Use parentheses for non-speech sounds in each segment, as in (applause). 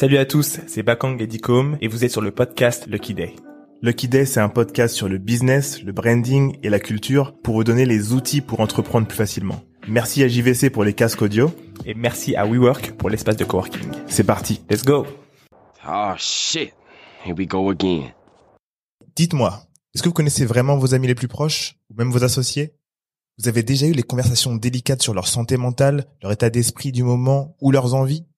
Salut à tous, c'est Bakang et Dicom et vous êtes sur le podcast Lucky Day. Lucky Day, c'est un podcast sur le business, le branding et la culture pour vous donner les outils pour entreprendre plus facilement. Merci à JVC pour les casques audio. Et merci à WeWork pour l'espace de coworking. C'est parti. Let's go Oh shit. Here we go again. Dites-moi, est-ce que vous connaissez vraiment vos amis les plus proches ou même vos associés? Vous avez déjà eu les conversations délicates sur leur santé mentale, leur état d'esprit du moment ou leurs envies?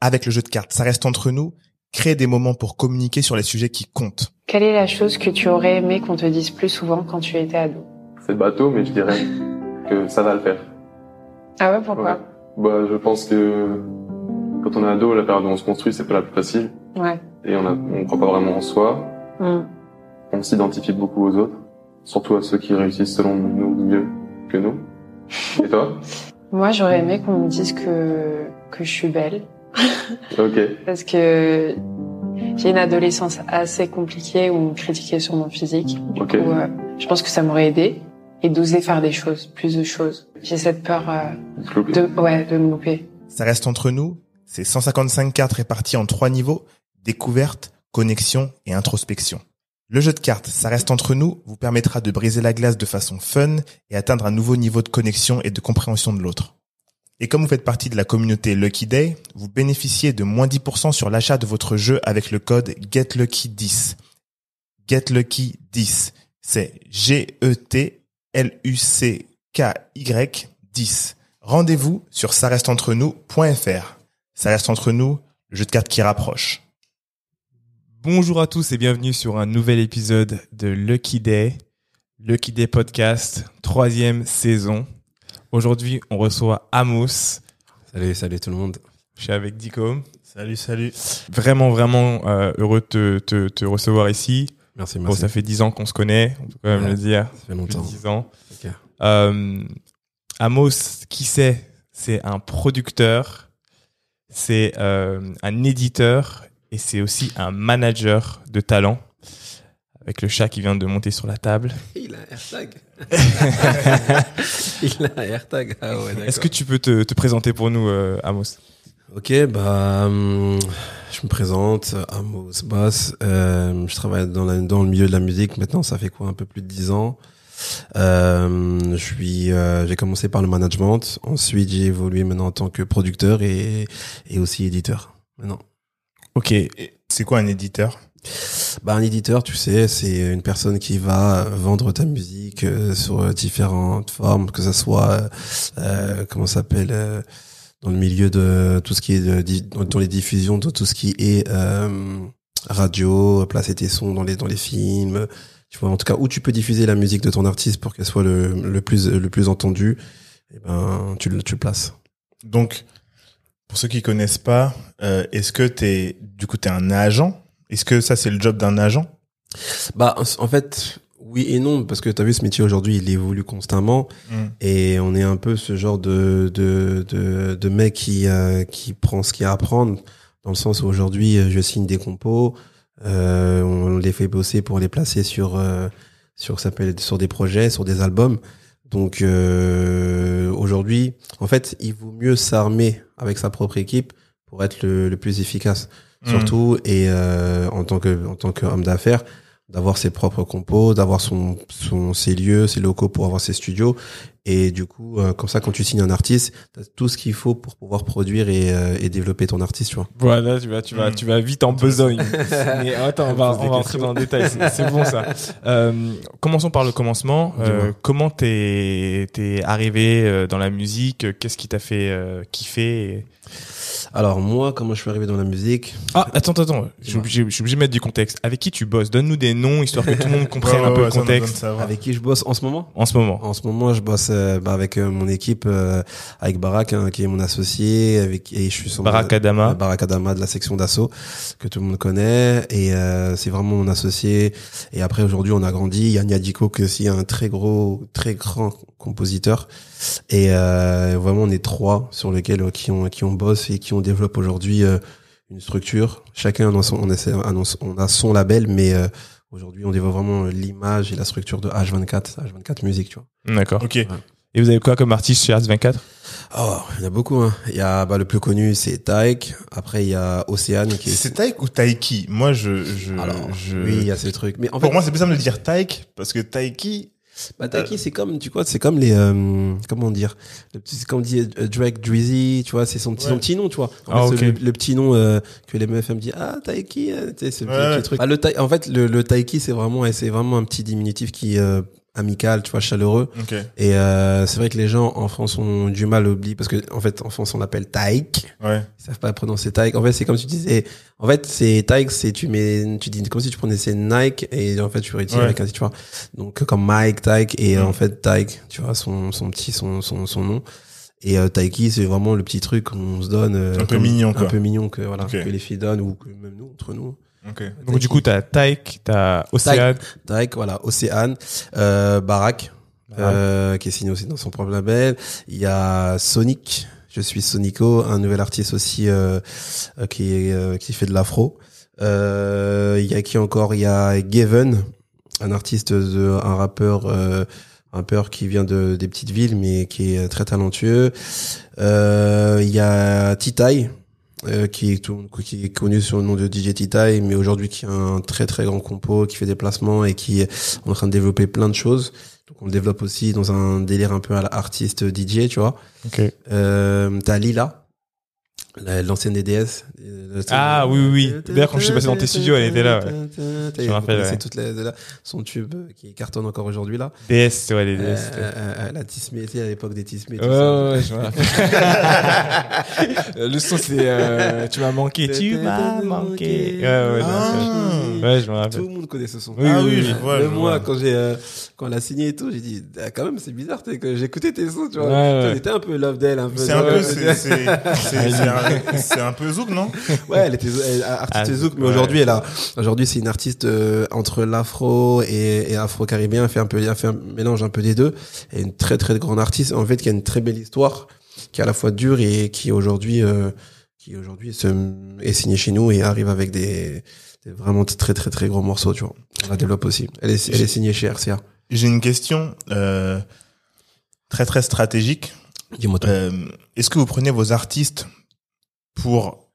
Avec le jeu de cartes, ça reste entre nous. Créez des moments pour communiquer sur les sujets qui comptent. Quelle est la chose que tu aurais aimé qu'on te dise plus souvent quand tu étais ado? C'est bateau, mais je dirais que ça va le faire. Ah ouais, pourquoi? Bah, je pense que quand on est ado, la période où on se construit, c'est pas la plus facile. Ouais. Et on a, on croit pas vraiment en soi. Hmm. On s'identifie beaucoup aux autres. Surtout à ceux qui réussissent selon nous mieux que nous. Et toi? (laughs) Moi, j'aurais aimé qu'on me dise que que je suis belle Ok. parce que j'ai une adolescence assez compliquée où on me critiquait sur mon physique. Du Ok. coup, euh, je pense que ça m'aurait aidé et d'oser faire des choses, plus de choses. J'ai cette peur euh, de ouais de me louper. Ça reste entre nous. C'est 155 cartes réparties en trois niveaux. Découverte, connexion et introspection. Le jeu de cartes, ça reste entre nous, vous permettra de briser la glace de façon fun et atteindre un nouveau niveau de connexion et de compréhension de l'autre. Et comme vous faites partie de la communauté Lucky Day, vous bénéficiez de moins 10% sur l'achat de votre jeu avec le code GetLucky10. GetLucky10. C'est G-E-T-L-U-C-K-Y 10. Rendez-vous sur ça reste entre nous.fr. Ça reste entre nous, le jeu de cartes qui rapproche. Bonjour à tous et bienvenue sur un nouvel épisode de Lucky Day, Lucky Day Podcast, troisième saison. Aujourd'hui, on reçoit Amos. Salut, salut tout le monde. Je suis avec Dicom. Salut, salut. Vraiment, vraiment euh, heureux de te, te, te recevoir ici. Merci, Bon, merci. ça fait dix ans qu'on se connaît, on peut quand même Ouais. le dire. Ça fait longtemps. dix ans. Ok. Euh, Amos, qui c'est? C'est un producteur, c'est euh, un éditeur et c'est aussi un manager de talent. Avec le chat qui vient de monter sur la table. Il a un. (laughs) Il a un AirTag. Ah ouais. Est-ce que tu peux te, te présenter pour nous, euh, Amos Ok, bah, hum, je me présente, Amos Bass. Euh, je travaille dans, la- dans le milieu de la musique. Maintenant, ça fait quoi, un peu plus de 10 ans. Euh, je suis, euh, j'ai commencé par le management. Ensuite, j'ai évolué maintenant en tant que producteur et, et aussi éditeur. Maintenant. Ok. C'est quoi un éditeur? Bah, un éditeur, tu sais, c'est une personne qui va vendre ta musique euh, sur différentes formes, que ça soit, euh, euh, comment s'appelle, euh, dans le milieu de tout ce qui est dans les diffusions, de tout ce qui est euh, radio, placer tes sons dans les dans les films, tu vois, en tout cas où tu peux diffuser la musique de ton artiste pour qu'elle soit le, le plus le plus entendue, et ben tu le tu places. Donc, pour ceux qui connaissent pas, euh, est-ce que t'es, du coup, t'es un agent Est-ce que ça, c'est le job d'un agent? Bah en fait oui et non parce que tu as vu ce métier aujourd'hui il évolue constamment et on est un peu ce genre de de de, de mec qui euh, qui prend ce qu'il y a à prendre dans le sens où aujourd'hui euh, je signe des compos euh, on les fait bosser pour les placer sur euh, sur ça s'appelle sur des projets sur des albums. Donc aujourd'hui en fait il vaut mieux s'armer avec sa propre équipe pour être le, le plus efficace Mm. surtout et euh, en tant que en tant qu'homme d'affaires d'avoir ses propres compos d'avoir son son ses lieux ses locaux pour avoir ses studios et du coup euh, comme ça quand tu signes un artiste t'as tout ce qu'il faut pour pouvoir produire et, euh, et développer ton artiste tu vois Voilà, tu vas, tu vas, Mm. tu vas vite en besogne. (laughs) Mais attends, on va, on va entrer dans le détail. C'est bon ça. (laughs) Euh, commençons par le commencement. Euh, comment t'es t'es arrivé euh, dans la musique? Qu'est-ce qui t'a fait euh, kiffer alors moi comment je suis arrivé dans la musique Ah, attends, attends, attends. Je suis obligé, je suis obligé de mettre du contexte. Avec qui tu bosses? Donne-nous des noms histoire que tout le monde (laughs) comprenne Ouais, un peu ouais, le contexte avec qui je bosse en ce moment? En ce moment. En ce moment, je bosse euh, bah, avec euh, mon équipe, euh, avec Barak, hein, qui est mon associé, avec et je suis son Barak Adama. euh, Barak Adama de la section d'assaut que tout le monde connaît et euh, c'est vraiment mon associé. Et après aujourd'hui, on a grandi. Il y a Niadiko qui est aussi un très gros, très grand compositeur. Et euh, vraiment, on est trois sur lesquels euh, qui on qui on bosse et qui on développe aujourd'hui euh, une structure. Chacun a son, on, annonce- on a son label, mais euh, aujourd'hui, on développe vraiment l'image et la structure de H24, H24 musique, tu vois. D'accord. Ok. Et vous avez quoi comme artiste chez Ars 24 Oh, il y en a beaucoup. Hein. Il y a bah, le plus connu, c'est Taek. Après, il y a Océane qui est. C'est Taïk ou Taiki Moi, je, je, Alors, je... oui, il y a ce truc. Mais en fait, Pour moi, c'est plus simple de dire Taïk parce que Taiki, bah, Taeki, c'est comme, tu vois, c'est comme les, euh, comment dire, le petit, c'est comme dit euh, Drake, Drizzy, tu vois, c'est son petit, Ouais. son petit nom, tu vois. En Ah, fait, le, le petit nom euh, que les meufs me disent, ah Taeki, euh, tu sais, ce petit, Ouais. truc. Ah, le en fait, le, le Taeki, c'est vraiment, c'est vraiment un petit diminutif qui euh, amical, tu vois, chaleureux. ok. Et euh, c'est vrai que les gens en France ont du mal à oublier parce que en fait, en France, on l'appelle Taek. Ouais. Ils savent pas prononcer Taek. En fait, c'est comme tu disais. En fait, c'est Taek, c'est tu mets, tu dis comme si tu prononçais Nike et en fait tu retires Ouais. avec un, tu vois. Donc comme Mike Taek et euh, Mm. en fait Taek, tu vois son son petit son son son nom. Et euh, Taiki, c'est vraiment le petit truc qu'on se donne. euh, Un peu comme- mignon, quoi. Un peu mignon que voilà que les filles donnent ou que même nous entre nous. Ok. Donc du coup, t'as Taek, t'as Océane. Taek, voilà, Océane, euh, Barak, euh, qui est signé aussi dans son propre label. Il y a Sonic. Je suis Sonico, un nouvel artiste aussi euh, euh, qui euh, qui fait de l'afro. Euh, Il y a qui encore? Il y a Gaven, un artiste, de, un rappeur, euh, un rappeur qui vient de des petites villes mais qui est très talentueux. Euh, Il y a Titai. Euh, qui est tout- qui est connu sous le nom de DJ Titai, mais aujourd'hui qui est un très très grand compo, qui fait des placements et qui est en train de développer plein de choses. Donc on le développe aussi dans un délire un peu à l'artiste DJ, tu vois. Ok. Euh, T'as Lila, la- l'ancienne DDS. euh, Ah, oui, oui, oui. D'ailleurs, quand je suis passé dans tes studios, elle était là, ouais. Je me rappelle, ouais. C'est toute la, son tube euh, qui cartonne encore aujourd'hui là. DS, ouais, les DS. Euh, c'était- euh, la Tismé, à l'époque des Tismé. Ouais, ça. ouais, ouais, je me rappelle. (laughs) Le son, c'est euh, Tu m'as manqué, tu m'as manqué. Ouais, ouais, non, Ah. C'est- ouais, je me Tout le monde connaît ce son. Oui, ah oui, oui, oui. je vois. Même je moi, vois. quand j'ai euh, quand elle a signé et tout, j'ai dit ah, quand même c'est bizarre, que j'écoutais tes sons, tu vois. Ouais, était un peu love d'elle, un peu. C'est un peu, (laughs) c'est, un, un zouk, non? Ouais, elle était elle, artiste Ah, zouk, mais ouais. aujourd'hui elle a aujourd'hui c'est une artiste euh, entre l'afro et, et afro-caribéen, elle fait un peu elle fait un mélange un peu des deux. Et une très très grande artiste en fait qui a une très belle histoire, qui est à la fois dure et qui aujourd'hui euh, qui aujourd'hui se est signée chez nous et arrive avec des, des vraiment très très très gros morceaux, tu vois. On la développe aussi. Elle est elle est signée chez RCA. J'ai une question euh, très très stratégique. Dis-moi. Euh, est-ce que vous prenez vos artistes pour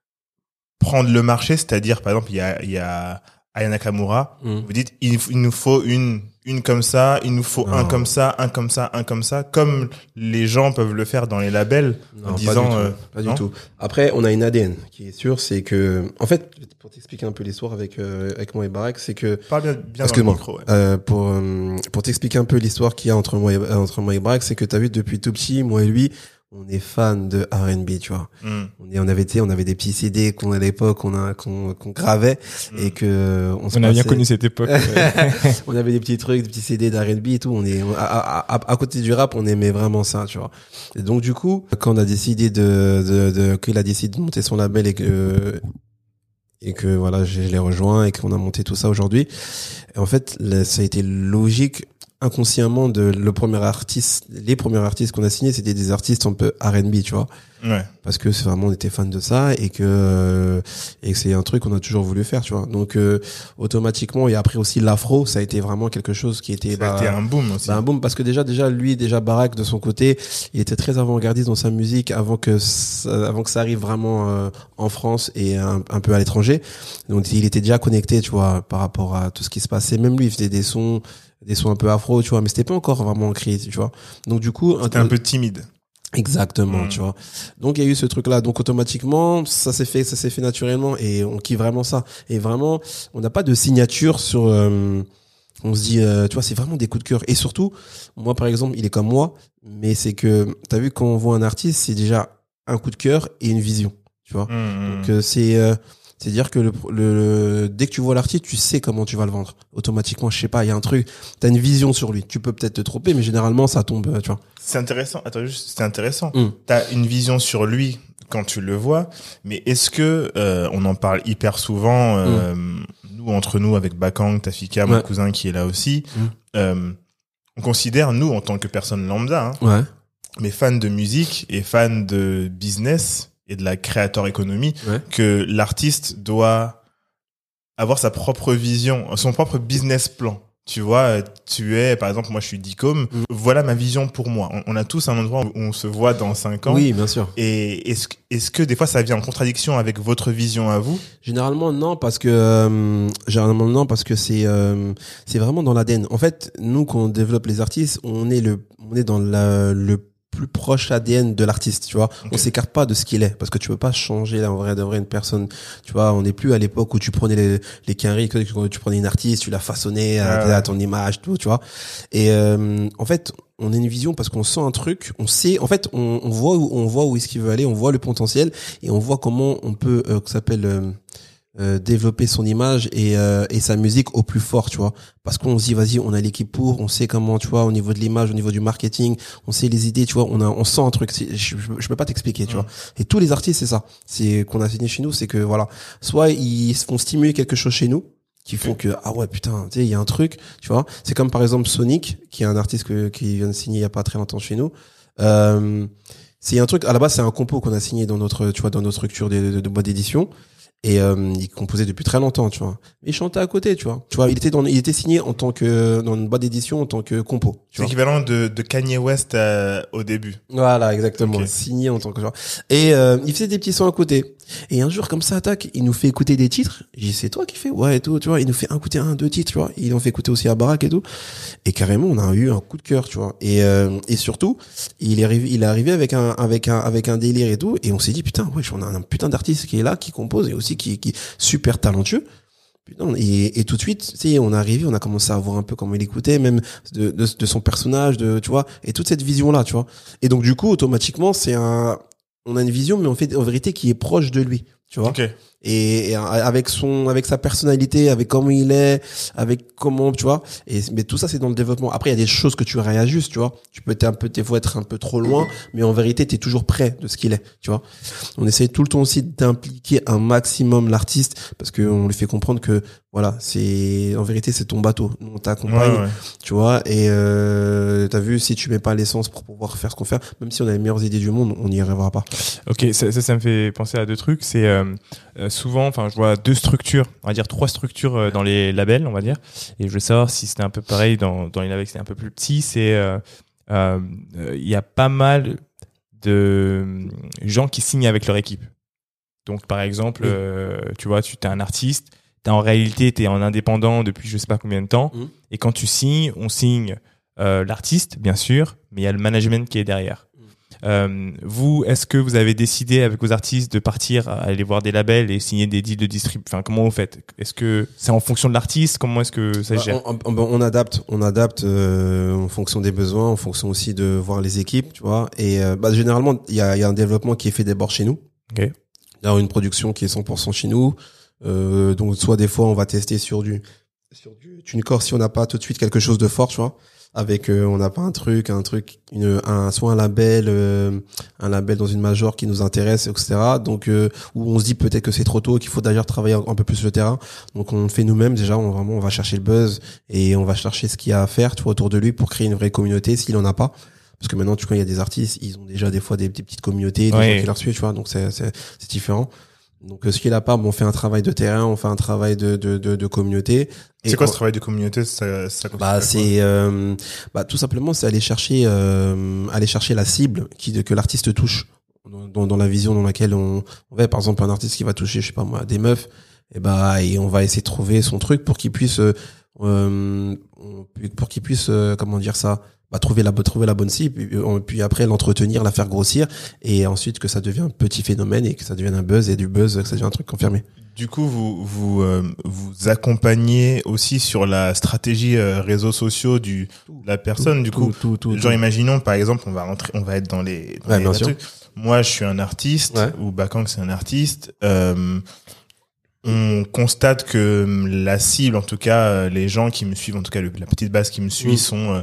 prendre le marché, c'est-à-dire par exemple il y a, il y a Aya Nakamura, Mm. vous dites il, il nous faut une une comme ça, il nous faut un comme ça, un comme ça, un comme ça, comme les gens peuvent le faire dans les labels en Non, disant pas du, euh, tout, pas non du tout. Après, on a une ADN qui est sûre, c'est que, en fait, pour t'expliquer un peu l'histoire avec euh, avec moi et Barak, c'est que, parle bien, bien dans le micro. ouais. euh, pour euh, pour t'expliquer un peu l'histoire qu'il y a entre moi et, euh, entre moi et Barak, c'est que t'as vu depuis tout petit, moi et lui, on est fan de R&B, tu vois. Mm. On est, on avait, été, on avait des petits CD qu'on à l'époque, on a qu'on qu'on gravait Mm. et que on, On a bien connu cette époque. (laughs) (laughs) on avait des petits trucs, des petits CD d'R&B et tout. On est on- à, à, à, à côté du rap, on aimait vraiment ça, tu vois. Et donc du coup, quand on a décidé de, de, de qu'il a décidé de monter son label et que et que voilà, je, je l'ai rejoint et qu'on a monté tout ça aujourd'hui. En fait, ça a été logique inconsciemment de le premier artiste, les premiers artistes qu'on a signés, c'était des artistes un peu R&B, tu vois. Ouais. parce que c'est vraiment on était fan de ça et que euh, et que c'est un truc qu'on a toujours voulu faire tu vois. Donc euh, automatiquement et après aussi l'afro ça a été vraiment quelque chose qui était Ça a bah, été un boom aussi. bah, un boom. Parce que déjà déjà lui déjà Barack de son côté il était très avant-gardiste dans sa musique avant que ça, avant que ça arrive vraiment euh, en France et un, un peu à l'étranger. Donc il était déjà connecté tu vois par rapport à tout ce qui se passait. Même lui il faisait des sons des sons un peu afro tu vois mais c'était pas encore vraiment ancré tu vois donc du coup C'était un peu timide. Exactement, Mm. tu vois. Donc il y a eu ce truc-là. Donc automatiquement, ça s'est fait, ça s'est fait naturellement et on kiffe vraiment ça. Et vraiment, on n'a pas de signature sur. euh, on se dit, euh, tu vois, c'est vraiment des coups de cœur. Et surtout, moi par exemple, il est comme moi, mais c'est que t'as vu quand on voit un artiste, c'est déjà un coup de cœur et une vision, tu vois. Mm, Donc euh, c'est euh, c'est dire que le, le, le- dès que tu vois l'artiste, tu sais comment tu vas le vendre. Automatiquement, je sais pas, il y a un truc, t'as une vision sur lui. Tu peux peut-être te tromper, mais généralement ça tombe, euh, tu vois. C'est intéressant. Attends, juste, c'est intéressant. Mm. T'as une vision sur lui quand tu le vois, mais est-ce que euh, on en parle hyper souvent, euh, nous entre nous avec Bakang, Tafika, mon cousin qui est là aussi, Mm. euh, on considère nous en tant que personne lambda, hein, Ouais. mais fans de musique et fans de business et de la créateur économie, Ouais. que l'artiste doit avoir sa propre vision, son propre business plan. Tu vois, euh, tu es, par exemple, moi je suis Dicom. Mm. Voilà ma vision pour moi. On, on a tous un endroit où on se voit dans cinq ans. Oui, bien sûr. Et est-ce que- est-ce que des fois ça vient en contradiction avec votre vision à vous? Généralement non parce que euh, généralement non parce que c'est euh, c'est vraiment dans l'ADN. En fait, nous quand on développe les artistes, on est le on est dans la, le plus proche ADN de l'artiste, tu vois. Ok. On s'écarte pas de ce qu'il est parce que tu peux pas changer là en vrai de vrai une personne, tu vois, on n'est plus à l'époque où tu prenais les les quinries, que tu prenais une artiste, tu la façonnais à, Ouais, ouais. à ton image tout, tu vois. Et euh, en fait, on a une vision parce qu'on sent un truc, on sait en fait on, on voit où on voit où est-ce qu'il veut aller, on voit le potentiel et on voit comment on peut euh, que s'appelle euh, euh, développer son image et, euh, et sa musique au plus fort, tu vois. Parce qu'on se dit, vas-y, on a l'équipe pour, on sait comment, tu vois, au niveau de l'image, au niveau du marketing, on sait les idées, tu vois, on a, on sent un truc. Je, je, je peux pas t'expliquer, tu vois. Et tous les artistes, c'est ça. C'est qu'on a signé chez nous, c'est que voilà, soit ils se font stimuler quelque chose chez nous, qui font que ah ouais putain tu sais il y a un truc tu vois c'est comme par exemple Sonic qui est un artiste que, qui vient de signer il y a pas très longtemps chez nous euh, c'est un truc à la base c'est un compo qu'on a signé dans notre tu vois dans notre structure de, de, de boîte d'édition et euh, il composait depuis très longtemps tu vois il chantait à côté tu vois tu vois il était dans il était signé en tant que dans une boîte d'édition en tant que compo C'est vois l'équivalent de, de Kanye West euh, au début. voilà, exactement. Ok. Signé en tant que genre. Et euh, il faisait des petits sons à côté. Et un jour, comme ça, attaque, il nous fait écouter des titres. J'ai dit, c'est toi qui fais? Ouais, et tout, tu vois. Il nous fait écouter un, deux titres, tu vois. Il en fait écouter aussi à Barack et tout. Et carrément, on a eu un coup de cœur, tu vois. Et, euh, et surtout, il est arrivé, il est arrivé avec un, avec un, avec un délire et tout. Et on s'est dit, putain, ouais, on a un putain d'artiste qui est là, qui compose et aussi qui, qui est super talentueux. Putain, et, et tout de suite, tu sais, on est arrivé, on a commencé à voir un peu comment il écoutait, même de, de, de son personnage, de, tu vois, et toute cette vision-là, tu vois. Et donc, du coup, automatiquement, c'est un, on a une vision, mais en fait, en vérité, qui est proche de lui, tu vois. Ok. Et, et avec son, avec sa personnalité, avec comment il est, avec comment, tu vois. Et, mais tout ça, c'est dans le développement. Après, il y a des choses que tu réajustes, tu vois. Tu peux être un peu, des fois, être un peu trop loin, mais en vérité, tu es toujours près de ce qu'il est, tu vois. On essaie tout le temps aussi d'impliquer un maximum l'artiste parce qu'on lui fait comprendre que, voilà, c'est, en vérité, c'est ton bateau. Nous, on t'accompagne, Ouais, ouais. tu vois et euh, t'as vu si tu mets pas l'essence pour pouvoir faire ce qu'on fait même si on a les meilleures idées du monde on n'y arrivera pas Ok, ça, ça, ça me fait penser à deux trucs. C'est euh, euh, souvent, enfin, je vois deux structures, on va dire trois structures euh, dans les labels, on va dire. Et je veux savoir si c'était un peu pareil dans, dans les labels, c'est un peu plus petit. C'est, euh, euh, euh, il y a pas mal de euh, gens qui signent avec leur équipe. Donc, par exemple, Oui. euh, tu vois, tu es un artiste, t'as en réalité, tu es en indépendant depuis je sais pas combien de temps. Mhm. Et quand tu signes, on signe euh, l'artiste, bien sûr, mais il y a le management qui est derrière. Euh, vous, est-ce que vous avez décidé avec vos artistes de partir à aller voir des labels et signer des deals de distrib Enfin, comment vous faites? Est-ce que c'est en fonction de l'artiste? Comment est-ce que ça se Bah, gère? on, on- on adapte on adapte euh, en fonction des besoins en fonction aussi de voir les équipes tu vois. Et euh, bah, généralement il y a, y a un développement qui est fait d'abord chez nous. Ok. il y a une production qui est 100% chez nous. Euh, donc soit des fois on va tester sur du sur du TuneCore si on n'a pas tout de suite quelque chose de fort tu vois avec euh, on n'a pas un truc un truc une un soit un label euh, un label dans une major qui nous intéresse etc donc euh, où on se dit peut-être que c'est trop tôt qu'il faut d'ailleurs travailler un, un peu plus le terrain. Donc on le fait nous-mêmes déjà on vraiment on va chercher le buzz et on va chercher ce qu'il y a à faire tu vois, autour de lui pour créer une vraie communauté s'il en a pas. Parce que maintenant tu vois il y a des artistes ils ont déjà des fois des, des petites communautés des Ouais. gens qui leur suivent tu vois. Donc c'est c'est c'est différent donc euh, ce qu'il a pas bon, on fait un travail de terrain on fait un travail de de de, de communauté. C'est quoi on- ce travail de communauté ça, ça bah c'est euh, bah tout simplement c'est aller chercher euh, aller chercher la cible qui que l'artiste touche dans, dans, la vision dans laquelle on, on va. Par exemple un artiste qui va toucher je sais pas moi des meufs et bah et on va essayer de trouver son truc pour qu'il puisse euh, euh, pour qu'il puisse euh, comment dire ça bah, trouver la trouver la bonne cible puis, euh, puis après l'entretenir la faire grossir et ensuite que ça devienne un petit phénomène et que ça devienne un buzz et du buzz que ça devienne un truc confirmé Du coup, vous vous euh, vous accompagnez aussi sur la stratégie euh, réseaux sociaux du la personne. du coup, tout, tout, genre imaginons par exemple, on va rentrer, on va être dans les. Dans Ouais, les bien sûr. Moi, je suis un artiste Ouais. ou Bakang c'est un artiste. Euh, on constate que hum, la cible, en tout cas, euh, les gens qui me suivent, en tout cas la petite base qui me suit, Mm. sont euh,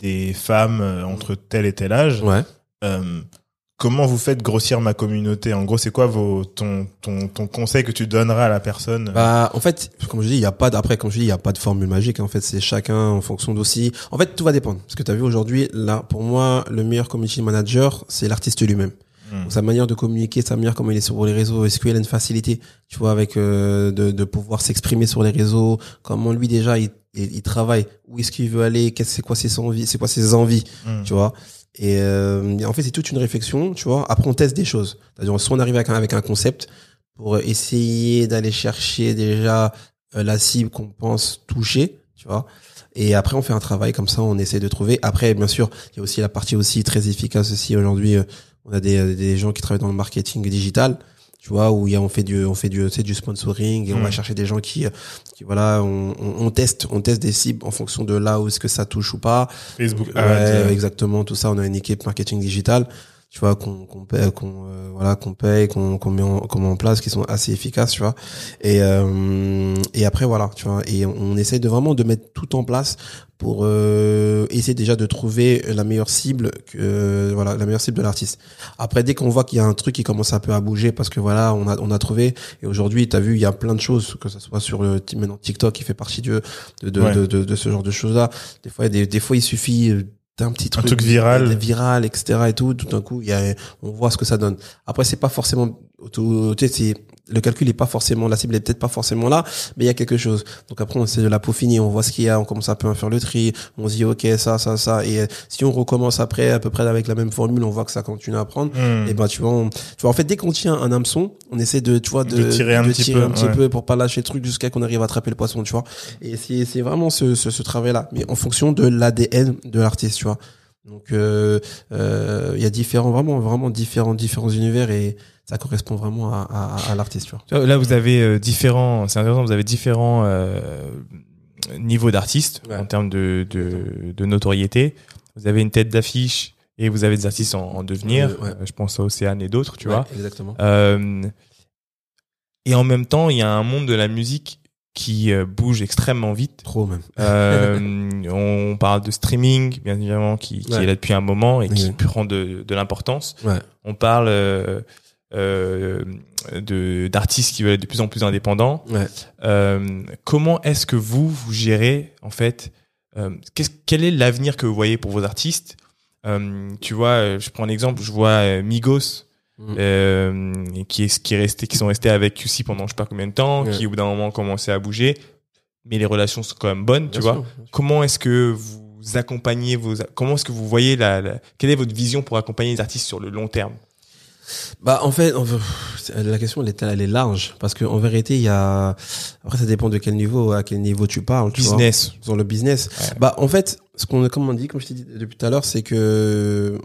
des femmes euh, entre tel et tel âge. ouais Euh, comment vous faites grossir ma communauté? En gros, c'est quoi vos ton ton ton conseil que tu donneras à la personne? Bah, en fait, comme je dis, il y a pas d- après, comme je dis, il y a pas de formule magique. En fait, c'est chacun en fonction d'aussi. En fait, tout va dépendre. Parce que tu as vu aujourd'hui, là, pour moi, le meilleur community manager, c'est l'artiste lui-même. Mm. Donc, sa manière de communiquer, sa manière comment il est sur les réseaux, est-ce qu'il a une facilité, tu vois, avec euh, de, de pouvoir s'exprimer sur les réseaux, comment lui déjà il, il, il travaille, où est-ce qu'il veut aller, qu'est-ce c'est quoi ses envies, c'est quoi ses envies, Mm. tu vois. Et euh, en fait, c'est toute une réflexion, tu vois. Après, on teste des choses. C'est-à-dire, soit on arrive avec un, avec un concept pour essayer d'aller chercher déjà euh, la cible qu'on pense toucher, tu vois. Et après, on fait un travail comme ça, on essaie de trouver. Après, bien sûr, il y a aussi la partie aussi très efficace aussi aujourd'hui. euh, On a des, des gens qui travaillent dans le marketing digital, tu vois, où il y a, on fait du, on fait du, c'est du sponsoring et on Mm. va chercher des gens qui, qui voilà, on, on, on teste, on teste des cibles en fonction de là où est-ce que ça touche ou pas. Facebook Ouais, euh, exactement, tout ça. On a une équipe marketing digital, tu vois, qu'on qu'on paye, qu'on euh, voilà, qu'on paye, qu'on qu'on met, en, qu'on met en place, qui sont assez efficaces, tu vois. Et euh, et après voilà, tu vois. Et on, on essaye de vraiment de mettre tout en place pour euh, essayer déjà de trouver la meilleure cible, que, euh, voilà, la meilleure cible de l'artiste. Après, dès qu'on voit qu'il y a un truc qui commence un peu à bouger, parce que voilà, on a on a trouvé. Et aujourd'hui, t'as vu, il y a plein de choses, que ça soit sur le maintenant TikTok, qui fait partie de de de, Ouais. de, de, de ce genre de choses là. Des fois, des, des fois, il suffit d'un petit truc, truc viral. viral, etc. et tout. Tout d'un coup, il y a, on voit ce que ça donne. Après, c'est pas forcément, tout, tu sais, c'est, le calcul est pas forcément, la cible est peut-être pas forcément là, mais il y a quelque chose. Donc après, on essaie de la peaufiner, on voit ce qu'il y a, on commence un peu à faire le tri, on se dit, ok, ça, ça, ça. Et euh, si on recommence après, à peu près avec la même formule, on voit que ça continue à prendre. mm. Et ben, tu vois, on- tu vois, en fait, dès qu'on tient un hameçon, on essaie de, tu vois, de, De tirer un petit peu, un petit ouais. peu pour pas lâcher le truc jusqu'à qu'on arrive à attraper le poisson, tu vois. Et c'est, c'est vraiment ce, ce, ce travail-là, mais en fonction de l'ADN de l'artiste, tu vois. Donc, euh, euh, il y a différents, vraiment, vraiment différents, différents univers et ça correspond vraiment à, à, à l'artiste, Là, vous avez euh, différents, c'est intéressant, vous avez différents euh, niveaux d'artistes Ouais. en termes de, de, de notoriété. Vous avez une tête d'affiche et vous avez des artistes en, en devenir. Euh, ouais. Je pense à Océane et d'autres, tu Ouais, vois. Exactement. Euh, et en même temps, il y a un monde de la musique qui bouge extrêmement vite. Trop même. Euh, on parle de streaming, bien évidemment, qui, est là depuis un moment et qui prend de, de l'importance. On parle euh, d'artistes qui veulent être de plus en plus indépendants. Ouais. Euh, comment est-ce que vous vous gérez en fait euh, qu'est-ce- Quel est l'avenir que vous voyez pour vos artistes? Euh, Tu vois, euh, je prends un exemple. Je vois Migos. Euh, qui est qui est resté qui sont restés avec QC pendant je sais pas combien de temps Ouais. qui au bout d'un moment ont commencé à bouger mais les relations sont quand même bonnes tu vois comment est-ce que vous accompagnez vos comment est-ce que vous voyez la, la- quelle est votre vision pour accompagner les artistes sur le long terme? Bah en fait, la question elle est, elle est large parce que en vérité il y a après ça dépend de quel niveau à quel niveau tu parles. tu vois. business sur le business. Ouais. Bah en fait, ce qu'on comme on dit, comme je t'ai dit depuis tout à l'heure, c'est que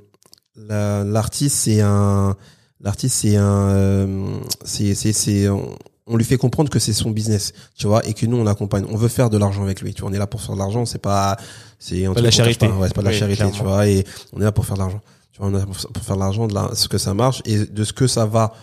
la- l'artiste c'est un l'artiste c'est un euh, c'est c'est on, lui fait comprendre que c'est son business, tu vois, et que nous on l'accompagne. On veut faire de l'argent avec lui. Tu vois, on est là pour faire de l'argent. C'est pas c'est un Pas de la charité. pas. Ouais, c'est pas de la charité, tu vois. Et on est là pour faire de l'argent. Tu vois, on là pour, faire l'argent, de la, ce que ça marche et de ce que ça va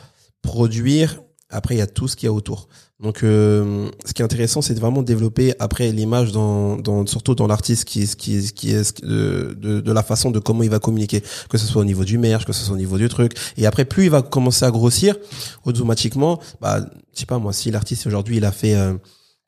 produire. Après, il y a tout ce qu'il y a autour. Donc, euh, ce qui est intéressant, c'est de vraiment développer après l'image dans, dans, surtout dans l'artiste qui, qui, qui est de, de, de la façon de comment il va communiquer, que ce soit au niveau du merch, que ce soit au niveau du truc. Et après, plus il va commencer à grossir, automatiquement, bah, je sais pas moi, si l'artiste aujourd'hui il a fait, euh,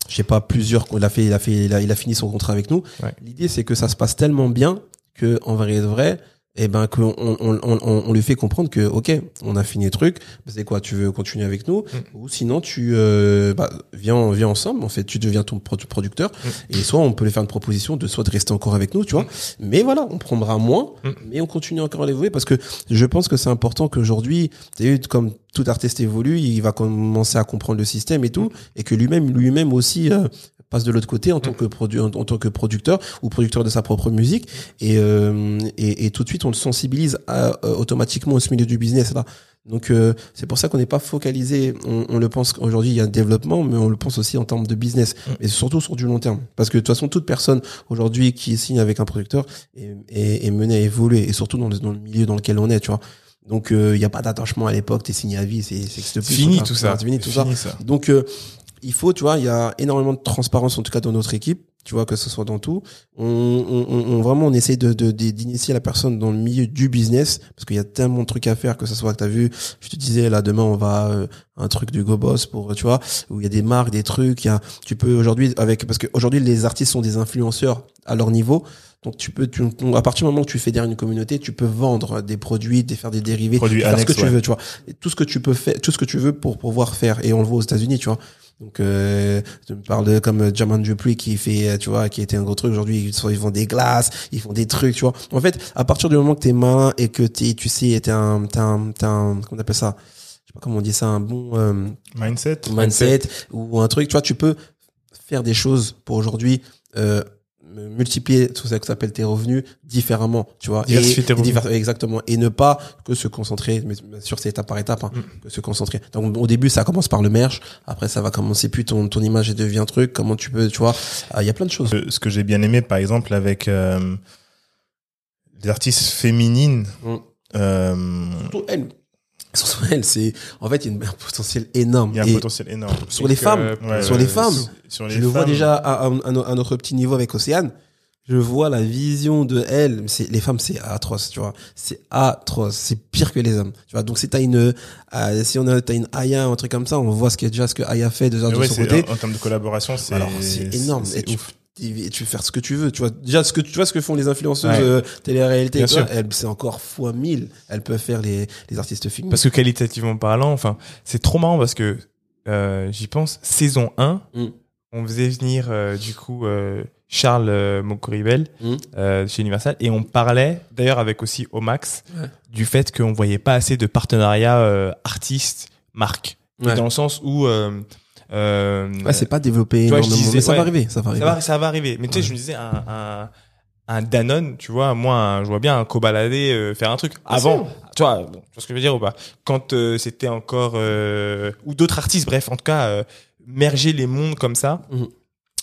je sais pas plusieurs, il a fait, il a fait, il a, il a fini son contrat avec nous. Ouais. L'idée, c'est que ça se passe tellement bien que en vrai, de vrai, eh ben qu'on on, on, on, on lui fait comprendre que ok on a fini le truc c'est quoi tu veux continuer avec nous ou sinon tu euh, bah, viens viens ensemble en fait tu deviens ton pro- producteur et soit on peut lui faire une proposition de soit de rester encore avec nous tu vois. Mais voilà on prendra moins Mm. mais on continue encore à l'évoluer parce que je pense que c'est important qu'aujourd'hui tu comme tout artiste évolue il va commencer à comprendre le système et tout et que lui-même lui-même aussi euh, passe de l'autre côté en tant que produ en, en tant que producteur ou producteur de sa propre musique et, euh, et, et tout de suite on le sensibilise à, euh, automatiquement au milieu du business là donc euh, c'est pour ça qu'on n'est pas focalisé on, on le pense qu'aujourd'hui il y a un développement mais on le pense aussi en termes de business et surtout sur du long terme. Parce que de toute façon toute personne aujourd'hui qui signe avec un producteur est, est, est menée à évoluer et surtout dans le, dans le milieu dans lequel on est tu vois. Donc il n'y a pas d'attachement à l'époque t'es signé à vie c'est c'est c'est fini tout ça. c'est fini tout Fini ça. Donc, euh, il faut, tu vois, il y a énormément de transparence, en tout cas dans notre équipe. tu vois que ce soit dans tout on, on, vraiment on essaye de d'initier la personne dans le milieu du business parce qu'il y a tellement de trucs à faire que ce soit t'as vu je te disais là demain on va euh, un truc du Go Boss pour tu vois où il y a des marques des trucs il tu peux aujourd'hui avec parce que aujourd'hui les artistes sont des influenceurs à leur niveau donc tu peux tu, à partir du moment où tu fédères une communauté tu peux vendre des produits des faire des dérivés Produits faire ce que tu ouais. veux tu vois. Et tout ce que tu peux faire tout ce que tu veux pour pouvoir faire et on le voit aux États-Unis tu vois. Donc euh, tu me parles de comme Jaman Dupuis qui fait euh, tu vois qui était un gros truc. Aujourd'hui ils, ils font des glaces ils font des trucs tu vois. En fait à partir du moment que t'es malin et que t'es tu sais t'es un t'es un t'es un comment on appelle ça? Je sais pas comment on dit ça un bon euh, Mindset. mindset ou un truc tu vois tu peux faire des choses pour aujourd'hui euh, multiplier tout ça que s'appelle tes revenus différemment tu vois et, tes revenus. et exactement et ne pas que se concentrer mais bien sûr c'est étape par étape hein, Mm. que se concentrer donc au début ça commence par le merch après ça va commencer plus ton ton image et devient truc comment tu peux tu vois Ah, il y a plein de choses Ce ce que j'ai bien aimé, par exemple, avec euh, les artistes féminines, Mm. euh, surtout elle surtout elle c'est en fait il y a un potentiel énorme il y a un Et potentiel énorme. sur les femmes Ouais, sur les femmes Sur les je le vois déjà à, à, à no- à notre petit niveau avec Océane. Je vois la vision de elle. C'est les femmes, c'est atroce, tu vois. C'est atroce. C'est pire que les hommes, tu vois. Donc si t'as une, euh, si on a, t'as une Aya, un truc comme ça, on voit ce que déjà ce que Aya fait déjà de ouais, son côté. en, en termes de collaboration, c'est Alors c'est énorme. c'est tu, ouf. Tu peux faire ce que tu veux, tu vois. Déjà ce que tu vois ce que font les influenceuses Ouais. euh, télé-réalité, c'est encore fois mille. Elles peuvent faire les les artistes féminins. Parce que qualitativement parlant, enfin, c'est trop marrant parce que euh, j'y pense, saison 1, Mm. on faisait venir euh, du coup euh, Charles Mocoribel Mm. chez Universal et on parlait d'ailleurs avec aussi Omax Ouais. du fait qu'on voyait pas assez de partenariats artistes-marques. Et Ouais. Dans le sens où euh, Ouais, c'est pas développé vois, disais, mais ça ouais. va arriver, ça va ça arriver. va, ça va arriver. Mais tu sais, Ouais. je me disais, un, un, un Danone, tu vois, moi, un- je vois bien un cobaladé euh, faire un truc. Avant, tu vois, bon, tu vois ce que je veux dire ou pas? Quand euh, c'était encore... ou d'autres artistes, bref, en tout cas, merger les mondes comme ça, Mhm.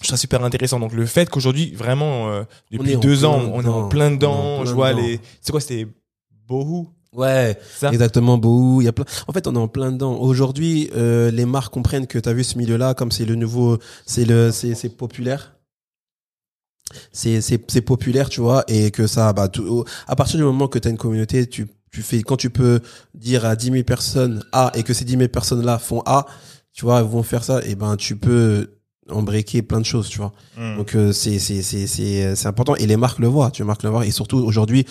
je trouve ça super intéressant. Donc le fait qu'aujourd'hui, vraiment, euh, depuis deux ans, on est en plein dedans, je vois les... C'est quoi, c'était Bohu? Ouais, ça exactement. Beau, il y a plein. En fait, on est en plein dedans. Aujourd'hui, euh, les marques comprennent que t'as vu ce milieu-là, comme c'est le nouveau, c'est le, c'est, c'est populaire. C'est, c'est, c'est populaire, tu vois, et que ça, bah, tout- à partir du moment que t'as une communauté, tu, tu fais, quand tu peux dire à 10 000 personnes A et que ces 10 000 personnes-là font A, tu vois, vont faire ça, et ben, tu peux embriquer plein de choses, tu vois. Mm. Donc euh, c'est c'est c'est c'est c'est important et les marques le voient, tu marques le voient et surtout aujourd'hui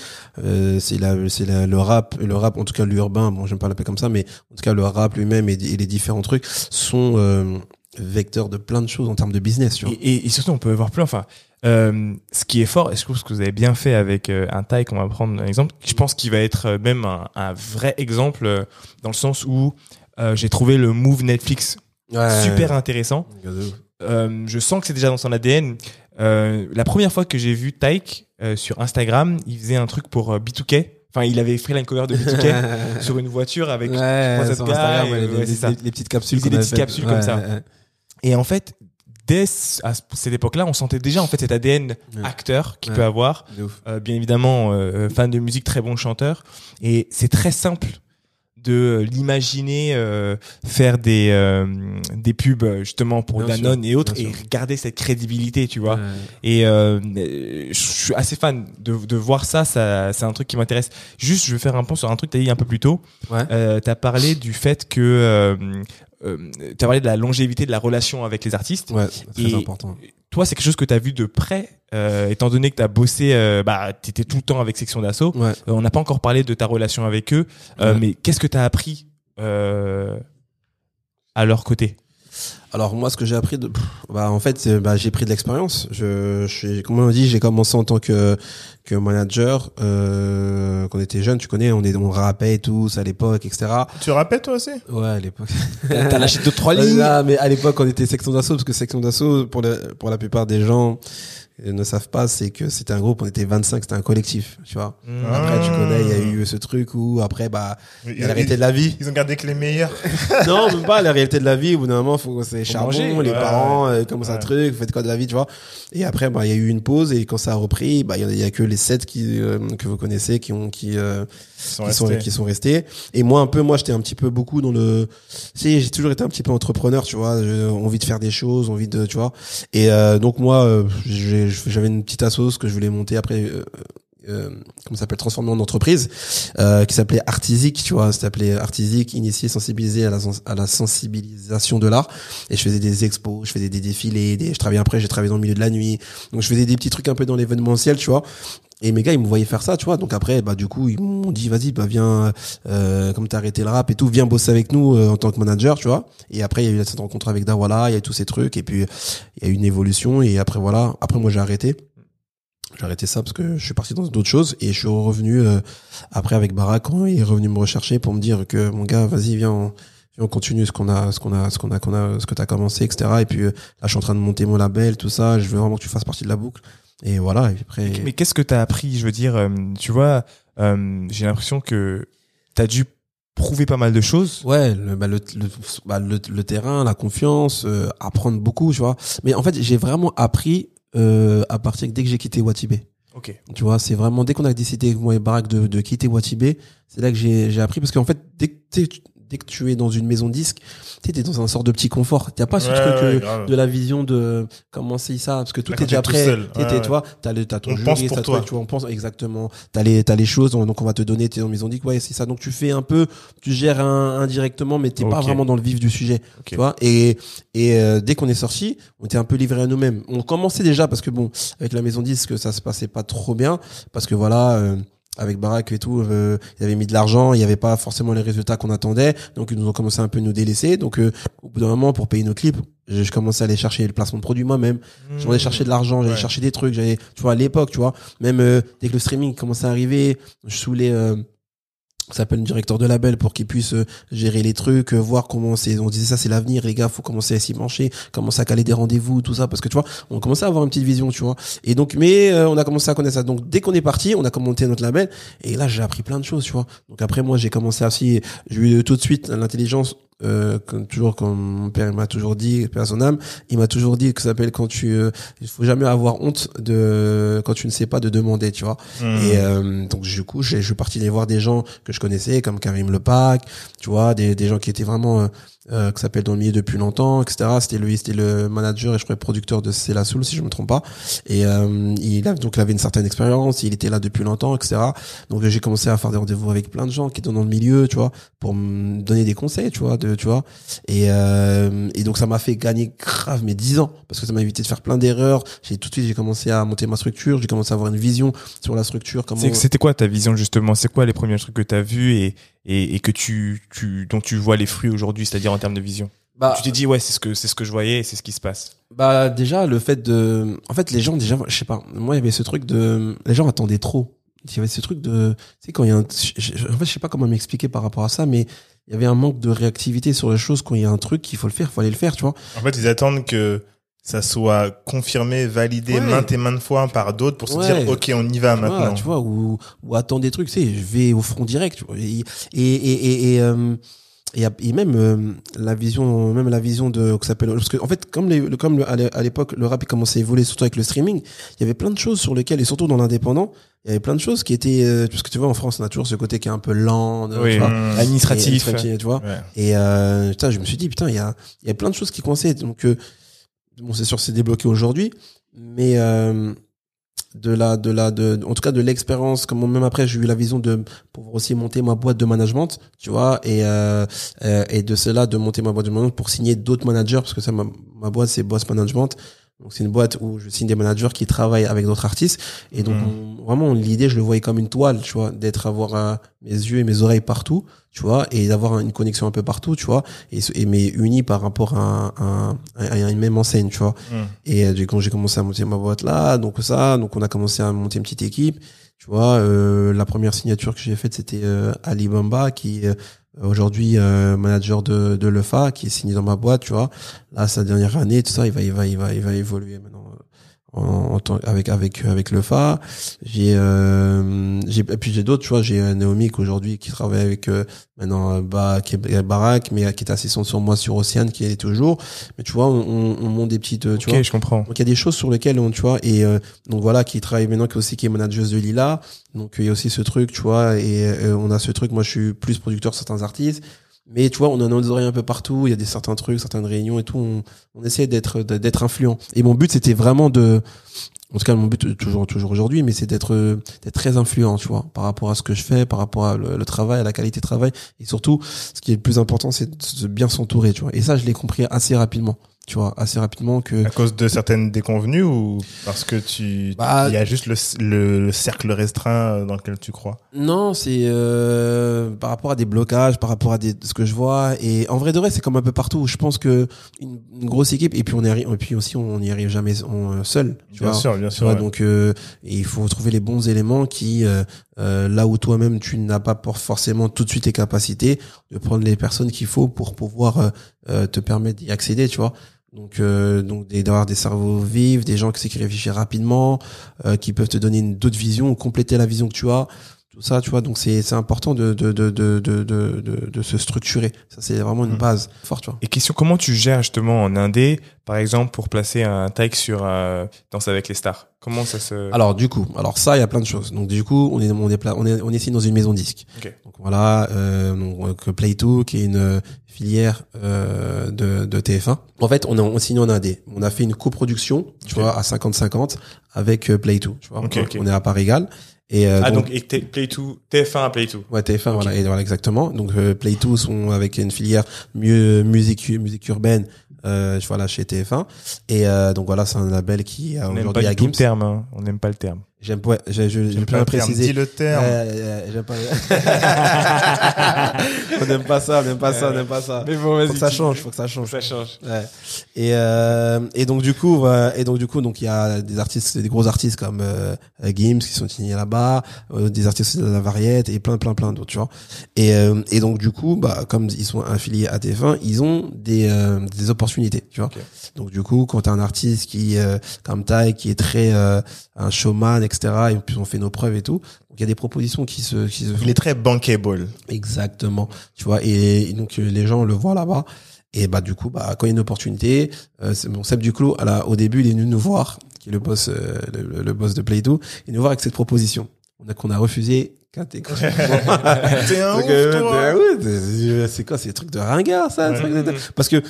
euh, c'est la c'est la- le rap le rap en tout cas l'urbain, bon j'aime pas l'appeler comme ça mais en tout cas le rap lui-même et, et les différents trucs sont euh, vecteurs de plein de choses en termes de business, tu vois. Et, surtout, on peut voir plus. Enfin, euh, ce qui est fort, et je trouve que vous avez bien fait avec euh, un taille qu'on va prendre un exemple, je pense qu'il va être euh, même un, un vrai exemple euh, dans le sens où euh, j'ai trouvé le move Netflix super intéressant. Euh, je sens que c'est déjà dans son ADN. Euh, la première fois que j'ai vu Taïk euh, sur Instagram, il faisait un truc pour euh, B2K. Enfin, il avait fait cover de B2K (laughs) sur une voiture avec ouais, trois autres gars, et, ouais, ouais, les, c'est ça. les- les petites capsules. Il faisait qu'on des petites capsules comme ça. Et en fait, dès à cette époque-là, on sentait déjà en fait cet ADN acteur qu'il peut avoir. Euh, bien évidemment, fan de musique, très bon chanteur. Et c'est très simple de euh, l'imaginer euh, faire des euh, des pubs euh, justement pour Bien Danone sûr, et autres et sûr. garder cette crédibilité, tu vois. Ouais. Et euh, euh, je suis assez fan de, de voir ça, ça c'est un truc qui m'intéresse. Juste, je vais faire un point sur un truc que tu as dit un peu plus tôt. Ouais. Euh, tu as parlé du fait que euh, tu as parlé de la longévité de la relation avec les artistes. Ouais, c'est très Et- important. Toi, c'est quelque chose que tu as vu de près, euh, étant donné que tu as bossé, euh, bah, tu étais tout le temps avec Section d'Assaut. Ouais. On n'a pas encore parlé de ta relation avec eux, Ouais. mais qu'est-ce que tu as appris à leur côté? Alors moi, ce que j'ai appris, de, bah en fait, c'est- bah, j'ai pris de l'expérience. Je, je suis- comme on dit, j'ai commencé en tant que que manager euh, quand on était jeune. Tu connais, on est on rappait tous à l'époque, etc. Tu rappelles toi aussi? Ouais, à l'époque. T'as lâché deux trois (laughs) lignes là, mais à l'époque, on était section d'assaut parce que section d'assaut pour la pour la plupart des gens. Ne savent pas, c'est que c'était un groupe, on était 25, c'était un collectif, tu vois. Mm. Après, tu Ah. connais, il y a eu ce truc où après, bah, il y a la réalité de la vie. Ils ont gardé que les meilleurs. (laughs) non, même pas la réalité de la vie. Au bout d'un moment, faut c'est charbon, manger. les Ouais. parents, euh, comment ça Ouais. truc, vous faites quoi de la vie, tu vois. Et après, bah, il y a eu une pause et quand ça a repris, bah, il y, a- il y a que les sept qui euh, que vous connaissez qui ont qui euh, sont qui sont restés. qui sont restés. Et moi, un peu, moi, j'étais un petit peu beaucoup dans le. Sais, j'ai toujours été un petit peu entrepreneur, tu vois. Envie de faire des choses, envie de, tu vois. Et euh, donc moi, euh, j'avais une petite assoce que je voulais monter après. Euh, euh, comment ça s'appelle transformer en entreprise euh, qui s'appelait Artisic tu vois s'appelait Artisic initié sensibilisé à la sens- à la sensibilisation de l'art et je faisais des expos je faisais des défilés des, je travaillais après j'ai travaillé dans le milieu de la nuit donc je faisais des petits trucs un peu dans l'événementiel tu vois et mes gars, ils me voyaient faire ça, tu vois. Donc après, bah du coup, ils m'ont dit, vas-y, bah viens, euh, comme t'as arrêté le rap et tout, viens bosser avec nous euh, en tant que manager, tu vois. Et après, il y a eu cette rencontre avec Dawala, il y a eu tous ces trucs, et puis il y a eu une évolution. Et après, voilà. Après, moi, j'ai arrêté. J'ai arrêté ça parce que je suis parti dans d'autres choses et je suis revenu euh, après avec Barak quand il est revenu me rechercher pour me dire que mon gars, vas-y, viens. On, continue ce qu'on a, ce qu'on a, ce qu'on a, qu'on a, ce que t'as commencé, etc. Et puis euh, là, je suis en train de monter mon label, tout ça. Je veux vraiment que tu fasses partie de la boucle. Et voilà. Et après. Mais qu'est-ce que t'as appris Je veux dire, euh, tu vois, euh, j'ai l'impression que t'as dû prouver pas mal de choses. Ouais, le, bah, le, le, bah, le, le terrain, la confiance, euh, apprendre beaucoup, tu vois. Mais en fait, j'ai vraiment appris euh, à partir dès que j'ai quitté Watibé. Ok. Tu vois, c'est vraiment dès qu'on a décidé moi et Barack de, de quitter Watibé, c'est là que j'ai j'ai appris parce qu'en fait dès que dès que tu es dans une maison disque, tu es dans un sort de petit confort. T'as pas ce Ouais, truc ouais, euh, de la vision de comment c'est ça? Parce que tout Là, est déjà prêt. T'es- Ouais, vois, t'as le t'as ton On jury, pense pour toi. truc, tu vois, on pense exactement. T'as les t'as les choses donc on va te donner t'es dans maison disque ouais c'est ça donc tu fais un peu tu gères un, indirectement mais t'es pas Ok. vraiment dans le vif du sujet tu vois et et euh, dès qu'on est sorti on était un peu livré à nous-mêmes on commençait déjà parce que bon avec la maison disque ça se passait pas trop bien parce que voilà euh, avec Barack et tout, euh, ils avaient mis de l'argent, il n'y avait pas forcément les résultats qu'on attendait, donc ils nous ont commencé un peu à nous délaisser. Donc euh, au bout d'un moment, pour payer nos clips, je, je commençais à aller chercher le placement de produits moi-même. J'allais chercher de l'argent, j'allais Ouais. chercher des trucs, j'allais, tu vois, à l'époque, tu vois, même euh, dès que le streaming commençait à arriver, je saoulais. Ça s'appelle le directeur de label pour qu'il puisse euh, gérer les trucs, euh, voir comment c'est. On disait ça, c'est l'avenir, les gars. Faut commencer à s'y pencher, commencer à caler des rendez-vous, tout ça, parce que tu vois, on commençait à avoir une petite vision, tu vois. Et donc, mais euh, on a commencé à connaître ça. Donc, dès qu'on est parti, on a commenté notre label, et là, j'ai appris plein de choses, tu vois. Donc après, moi, j'ai commencé à aussi, j'ai eu tout de suite l'intelligence. Euh, comme toujours comme mon père m'a toujours dit père son âme il m'a toujours dit que ça s'appelle quand tu euh, il faut jamais avoir honte de quand tu ne sais pas de demander tu vois Hmm. et euh, donc du coup, je suis parti aller voir des gens que je connaissais, comme Karim Lepac, tu vois, des, des gens qui étaient vraiment euh, qui s'appellent dans le milieu depuis longtemps, etc. C'était lui, c'était le manager et je crois producteur de C'est la Soul, si je me trompe pas. Et euh, il a donc il avait une certaine expérience, il était là depuis longtemps, etc. Donc j'ai commencé à faire des rendez-vous avec plein de gens qui étaient dans le milieu, tu vois, pour me donner des conseils, tu vois, de, tu vois. Et, euh, et donc ça m'a fait gagner grave mes 10 ans parce que ça m'a évité de faire plein d'erreurs. J'ai tout de suite j'ai commencé à monter ma structure, j'ai commencé à avoir une vision sur la structure, comment C'était quoi ta vision justement? C'est quoi les premiers trucs que t'as vus et, et, et que tu, tu, dont tu vois les fruits aujourd'hui, c'est-à-dire en termes de vision. Bah, Tu t'es dit ouais, c'est ce que c'est ce que je voyais et c'est ce qui se passe. bah déjà le fait de en fait les gens déjà je sais pas moi il y avait ce truc de les gens attendaient trop. Il y avait ce truc de tu sais quand il y a un en fait je sais pas comment m'expliquer par rapport à ça mais il y avait un manque de réactivité sur les choses quand il y a un truc qu'il faut le faire il faut aller le faire tu vois. En fait, ils attendent que ça soit confirmé, validé Ouais. maintes et maintes fois par d'autres pour se Ouais. dire, OK, on y va Tu vois, maintenant. tu vois ou ou attendre des trucs tu sais je vais au front direct tu vois. et et et et, et, euh, et, et même euh, la vision même la vision de que ça s'appelle parce que en fait comme les, le- comme le- à l'é- à l'époque le rap il commençait à évoluer surtout avec le streaming il y avait plein de choses sur lesquelles et surtout dans l'indépendant il y avait plein de choses qui étaient euh, parce que tu vois en France on a toujours ce côté qui est un peu lent Oui, tu vois, Mmh. Administratif. et- et- tu vois Ouais. et euh, putain, je me suis dit, putain, il y a, il y a plein de choses qui coinçaient. Donc, euh, bon, c'est sûr, c'est débloqué aujourd'hui, mais euh, de la, de la, de, en tout cas, de l'expérience, comme même après, j'ai eu la vision de pouvoir aussi monter ma boîte de management, tu vois, et euh, euh, et de cela, de monter ma boîte de management pour signer d'autres managers, parce que ça, ma, ma boîte, c'est Boss Management. Donc c'est une boîte où je signe des managers qui travaillent avec d'autres artistes. Et donc on- vraiment l'idée je le voyais comme une toile tu vois d'être avoir euh, mes yeux et mes oreilles partout tu vois et d'avoir une connexion un peu partout tu vois et, et mais unis par rapport à, un- à, à une même enseigne tu vois. Mm. et euh, du coup j'ai commencé à monter ma boîte là donc ça donc on a commencé à monter une petite équipe tu vois euh, la première signature que j'ai faite c'était euh, Ali Bamba qui euh, aujourd'hui euh, manager de de Lefa qui est signé dans ma boîte tu vois. Là sa dernière année tout ça il va il va il va il va évoluer maintenant euh, en, en tant- avec avec avec le Fa. J'ai euh, j'ai et puis j'ai d'autres, tu vois, j'ai euh, Naomi qui aujourd'hui qui travaille avec euh, maintenant euh, bah qui est Barak mais euh, qui est assistante sur moi sur Océane qui est toujours. Mais tu vois, on, on, on monte des petites euh, tu Ok, vois. je comprends. Donc il y a des choses sur lesquelles on tu vois et euh, donc voilà qui travaille maintenant qui aussi qui est manageuse de Lila. Donc il y a aussi ce truc, tu vois et euh, on a ce truc moi je suis plus producteur de certains artistes. Mais tu vois, on a nos oreilles un peu partout, il y a des certains trucs, certaines réunions et tout, on, on essaie d'être d'être influent. Et mon but c'était vraiment de en tout cas mon but toujours toujours aujourd'hui mais c'est d'être d'être très influent tu vois par rapport à ce que je fais par rapport à le, le travail à la qualité de travail. Et surtout ce qui est le plus important c'est de bien s'entourer tu vois. Et ça je l'ai compris assez rapidement tu vois assez rapidement que À cause de certaines déconvenues ou parce que tu, Bah, il y a juste le, le, le cercle restreint dans lequel tu crois? Non, c'est euh, par rapport à des blocages, par rapport à des, ce que je vois. Et en vrai de vrai, c'est comme un peu partout. Je pense que une, une grosse équipe, et puis on arrive, et puis aussi on n'y arrive jamais on, seul. Tu Bien vois. sûr, bien Tu sûr. vois, ouais. donc euh, et il faut trouver les bons éléments qui, euh, euh, là où toi-même tu n'as pas forcément tout de suite les capacités, de prendre les personnes qu'il faut pour pouvoir euh, euh, te permettre d'y accéder, tu vois. Donc, euh, donc d'avoir des cerveaux vifs, des gens qui, qui réfléchissent rapidement, qui peuvent te donner une d'autres visions compléter la vision que tu as. Tout ça, tu vois. Donc c'est c'est important de de de de de de, de, de se structurer. Ça c'est vraiment une Mm. base forte, tu vois. Et question, comment tu gères justement en indé, par exemple, pour placer un tag sur euh, Danse avec les stars? Comment ça se... Alors du coup, alors ça, il y a plein de choses. Donc du coup, on est on est on est on est ici dans une maison disque. Donc voilà, euh, donc euh, Play2 qui est une filière euh, de, de TF1. En fait, on a on signe en indé. On a fait une coproduction, tu vois, à 50-50 avec euh, Play2. Tu vois, on est à part égale. Et euh, ah, donc, et T- Play 2, TF1 à Play 2. Ouais, TF1, voilà, et voilà, exactement. Donc, euh, Play2 sont avec une filière mieux musique, musique urbaine, euh, voilà, chez TF1. Et, euh, donc voilà, c'est un label qui, euh, aujourd'hui, pas à Gims. terme, hein. On n'aime pas le terme. J'aime, ouais, je, je, J'aime pas le terme. préciser. Dis le terme. Ouais, ouais, j'aime pas. (laughs) on n'aime pas ça, on n'aime pas ça, on n'aime pas ça. Mais bon, vas-y. Faut que ça change, faut que ça change. Ça change. Ouais. Et euh, et donc du coup euh, et donc du coup donc il y a des artistes des gros artistes comme euh, Gims qui sont signés là-bas, euh, des artistes de la variette et plein plein plein d'autres tu vois. Et euh, et donc du coup bah comme ils sont affiliés à TF1, ils ont des euh, des opportunités, tu vois. Donc du coup quand t'as un artiste qui euh, comme Tai qui est très euh, un showman etc et puis on fait nos preuves et tout. Donc il y a des propositions qui se qui se font. Il est très bankable. Exactement. Tu vois, et, et donc euh, les gens le voient là-bas. Et bah du coup, bah quand il y a une opportunité, euh, c'est bon Seb Duclos, à la, au début, il est venu nous voir, qui est le boss, euh, le, le boss de Play-Doh, il est nous voir avec cette proposition. On a qu'on a refusé (laughs) catégoriquement. T'es un Donc, ouf, euh, toi. bah c'est- quoi, c'est des trucs de ringard, ça, Ouais. ce truc de- Parce que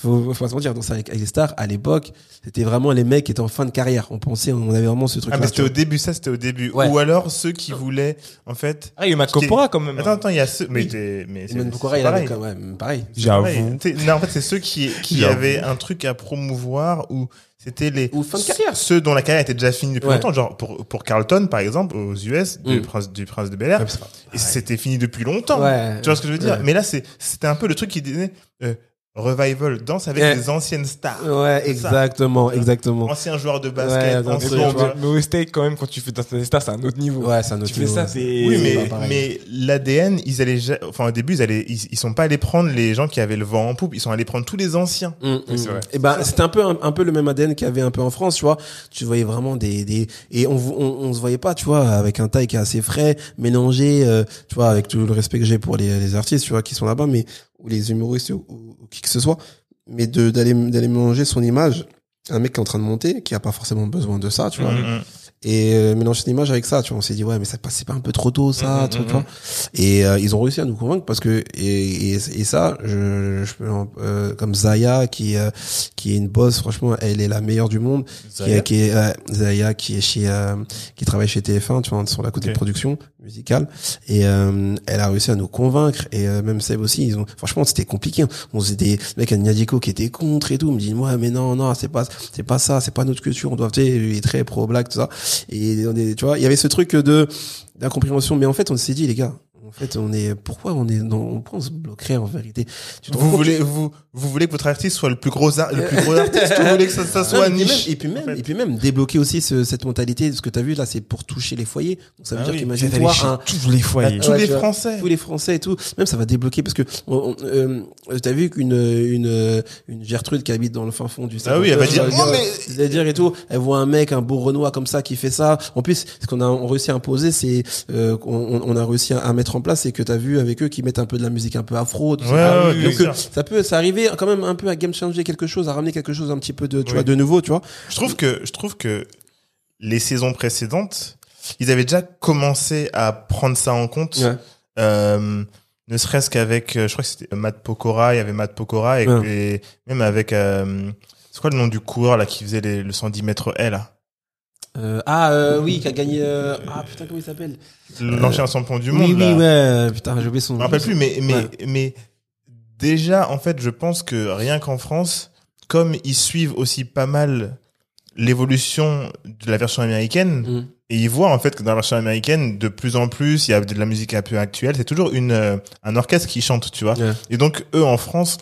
faut, faut pas se mentir, dans ça avec, avec les stars, à l'époque, c'était vraiment les mecs qui étaient en fin de carrière. On pensait, on avait vraiment ce truc. Ah, mais c'était au début, ça, c'était au début. Ouais. Ou alors ceux qui voulaient, en fait. Ah, il y a ma Copora quand même. Attends, attends, il y a ceux, mais Oui. mais Même c'est c'est il avait pareil. quand même pareil. J'avoue. Non, en fait, c'est ceux qui, qui avaient un truc à promouvoir ou c'était les Ou fin de carrière. ceux dont la carrière était déjà finie depuis Ouais. longtemps genre pour pour Carlton par exemple aux US du Mm. prince du prince de Bel Air Ouais, c'était fini depuis longtemps Ouais. tu vois ce que je veux dire? Ouais. mais là c'est c'était un peu le truc qui disait euh, revival danse avec Ouais. les anciennes stars Ouais, exactement, exactement. anciens joueurs de Ouais, basket donc, anciens tu Mais au steak, quand même, quand tu fais Danse avec les stars, c'est un autre niveau. Ouais, c'est un autre Tu fais niveau, ça, ouais. c'est. oui, mais, mais l'ADN, ils allaient, enfin, au début, ils allaient, ils, ils sont pas allés prendre les gens qui avaient le vent en poupe, ils sont allés prendre tous les anciens. Mm, Oui, c'est mm. vrai. Et ben c'était un peu un, un peu le même ADN qu'il y avait un peu en France, tu vois. Tu voyais vraiment des des et on on, on se voyait pas, tu vois, avec un taille qui est assez frais, mélangé, euh, tu vois, avec tout le respect que j'ai pour les, les artistes, tu vois, qui sont là-bas, mais ou les humoristes ou, ou- ou qui que ce soit, mais de d'aller d'aller mélanger son image, un mec qui est en train de monter, qui a pas forcément besoin de ça, tu vois. Mm, mm. et euh, mélanger son image avec ça tu vois on s'est dit ouais mais ça passe pas un peu trop tôt ça Mhm, tu vois et euh, ils ont réussi à nous convaincre parce que et, et, et ça je, je euh, comme Zaya qui euh, qui est une boss franchement elle est la meilleure du monde qui Zaya. est, qui est euh, Zaya qui est chez euh, qui travaille chez TF1 tu vois sur la côté de production musicale et euh, elle a réussi à nous convaincre. Et euh, même Seb aussi ils ont franchement c'était compliqué on faisait des mecs à Niadiko qui étaient contre et tout. Me dit ouais mais non non c'est pas c'est pas ça c'est pas notre culture. On doit tu sais, très pro black tout ça. Et tu vois il y avait ce truc de d'incompréhension. Mais en fait on s'est dit les gars En fait, on est, pourquoi on est, non, on pense bloquer en vérité? Tu te Vous voulez, vous, vous voulez que votre artiste soit le plus gros, ar- le plus gros artiste, vous voulez que ça, ça (laughs) Non, soit puis niche? même- et puis même, en fait. et puis même débloquer aussi ce- cette mentalité. Ce que t'as vu là, c'est pour toucher les foyers. Donc ça veut Ah dire oui, qu'imagine toi un, tous les foyers. Tous Ouais, les tu vois, Français. tous les Français et tout. Même ça va débloquer parce que on, on- euh, t'as vu qu'une une une Gertrude qui habite dans le fin fond du Ah oui, elle va dire, euh, oh, mais- elle va dire et tout. Elle voit un mec, un beau Renoir comme ça qui fait ça. En plus, ce qu'on a on réussi à imposer, c'est euh, on, on a réussi à, à mettre en place, c'est que t'as vu avec eux qui mettent un peu de la musique un peu afro. tout Ouais, ça. ouais, Donc euh, ça peut, ça arriver quand même un peu à game changer quelque chose, à ramener quelque chose un petit peu de, tu Oui. vois, de nouveau, tu vois. Je trouve que, je trouve que les saisons précédentes, ils avaient déjà commencé à prendre ça en compte. Ouais. Euh, ne serait-ce qu'avec, euh, je crois que c'était Matt Pokora, il y avait Matt Pokora et, Ouais. et même avec, euh, c'est quoi le nom du coureur là qui faisait les, le 110 mètres L là? Euh, ah euh, oui, qui a gagné. euh, ah putain, comment il s'appelle L'ancien champion du Oui, monde. oui, là. ouais. euh, Putain, j'ai oublié son. Je me rappelle plus, mais, mais, Ouais. mais déjà, en fait, je pense que rien qu'en France, comme ils suivent aussi pas mal l'évolution de la version américaine, Mm. et ils voient en fait que dans la version américaine, de plus en plus, il y a de la musique un peu actuelle. C'est toujours une, euh, un orchestre qui chante, tu vois. Et donc, eux, en France,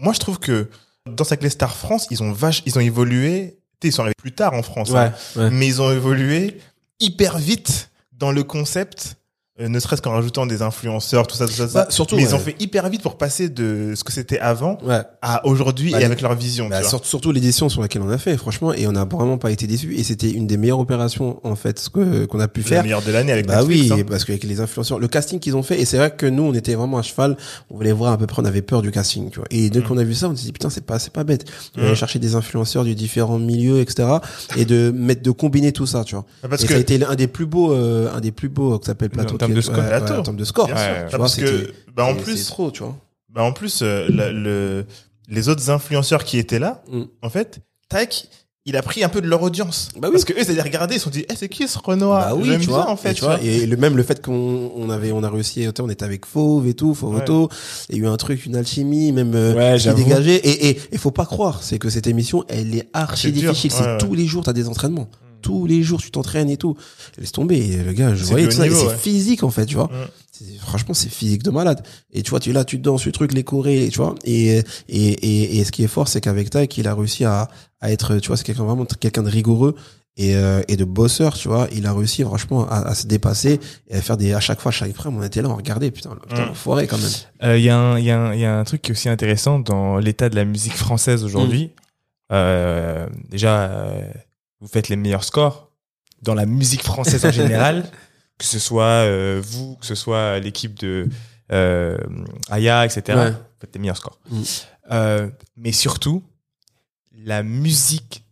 moi, je trouve que dans Saclay Star France, ils ont vache, ils ont évolué. Ils sont arrivés plus tard en France. hein. Ouais. mais ils ont évolué hyper vite dans le concept, euh, ne serait-ce qu'en rajoutant des influenceurs, tout ça, tout ça, tout ça. Bah, surtout, mais ils ont fait hyper vite pour passer de ce que c'était avant Ouais. à aujourd'hui Bah, et avec leur vision. Bah, tu vois. sur- surtout l'édition sur laquelle on a fait, franchement, et on n'a vraiment pas été déçus. Et c'était une des meilleures opérations en fait ce que qu'on a pu la faire. meilleure de l'année avec Bah Netflix. oui, hein. parce qu'avec les influenceurs, le casting qu'ils ont fait, et c'est vrai que nous, on était vraiment à cheval, on voulait voir à peu près, on avait peur du casting, tu vois. Et dès Mm. qu'on a vu ça, on s'est dit, putain, c'est pas, c'est pas bête. On Mm. allait chercher des influenceurs du différents milieux, etc. et de mettre, de combiner tout ça, tu vois. Parce et que ça a été un des plus beaux, euh, un des plus beaux, euh, qui s'appelle Plateau. En termes qui de score. ouais, en termes de score. Bien Ouais, sûr. ouais. Tu Ah, vois, parce que bah en plus, c'est trop, tu vois. bah en plus euh, la- le les autres influenceurs qui étaient là, Mm. en fait, tac, il a pris un peu de leur audience. Bah oui. Parce que eux, ils allaient regarder, ils se sont dit, eh, c'est qui ce Renoir? Bah oui, tu bien, vois. en fait. et, tu vois, et le même le fait qu'on on avait on a réussi, on était avec Fauve et tout, Fauve Ouais. Auto, il y a eu un truc, une alchimie, même euh, Ouais, qui dégagée. Et et il faut pas croire, c'est que cette émission, elle est archi difficile. ouais, c'est ouais. Tous les jours, t'as des entraînements. Tous les jours, tu t'entraînes et tout. Laisse tomber, le gars, je C'est voyais tout ça, c'est ouais. physique en fait, tu vois. Mm. Franchement, c'est physique de malade. Et tu vois, tu es là, tu danses, le truc, les chorés, tu vois. Et, et, et, et ce qui est fort, c'est qu'avec Taïk, il a réussi à, à être, tu vois, c'est quelqu'un vraiment, quelqu'un de rigoureux et, euh, et de bosseur, tu vois. Il a réussi, franchement, à, à se dépasser et à faire des, à chaque fois, chaque frame, on était là, on regardait, putain, putain, Mm. l'enfoiré quand même. Euh, Il y, a un- il y, a un- il y a un truc qui est aussi intéressant dans l'état de la musique française aujourd'hui. Euh, déjà, euh, vous faites les meilleurs scores dans la musique française en général, (laughs) que ce soit euh, vous, que ce soit l'équipe de euh, Aya, etc. Ouais. Vous faites les meilleurs scores. Mm. Euh, mais surtout, la musique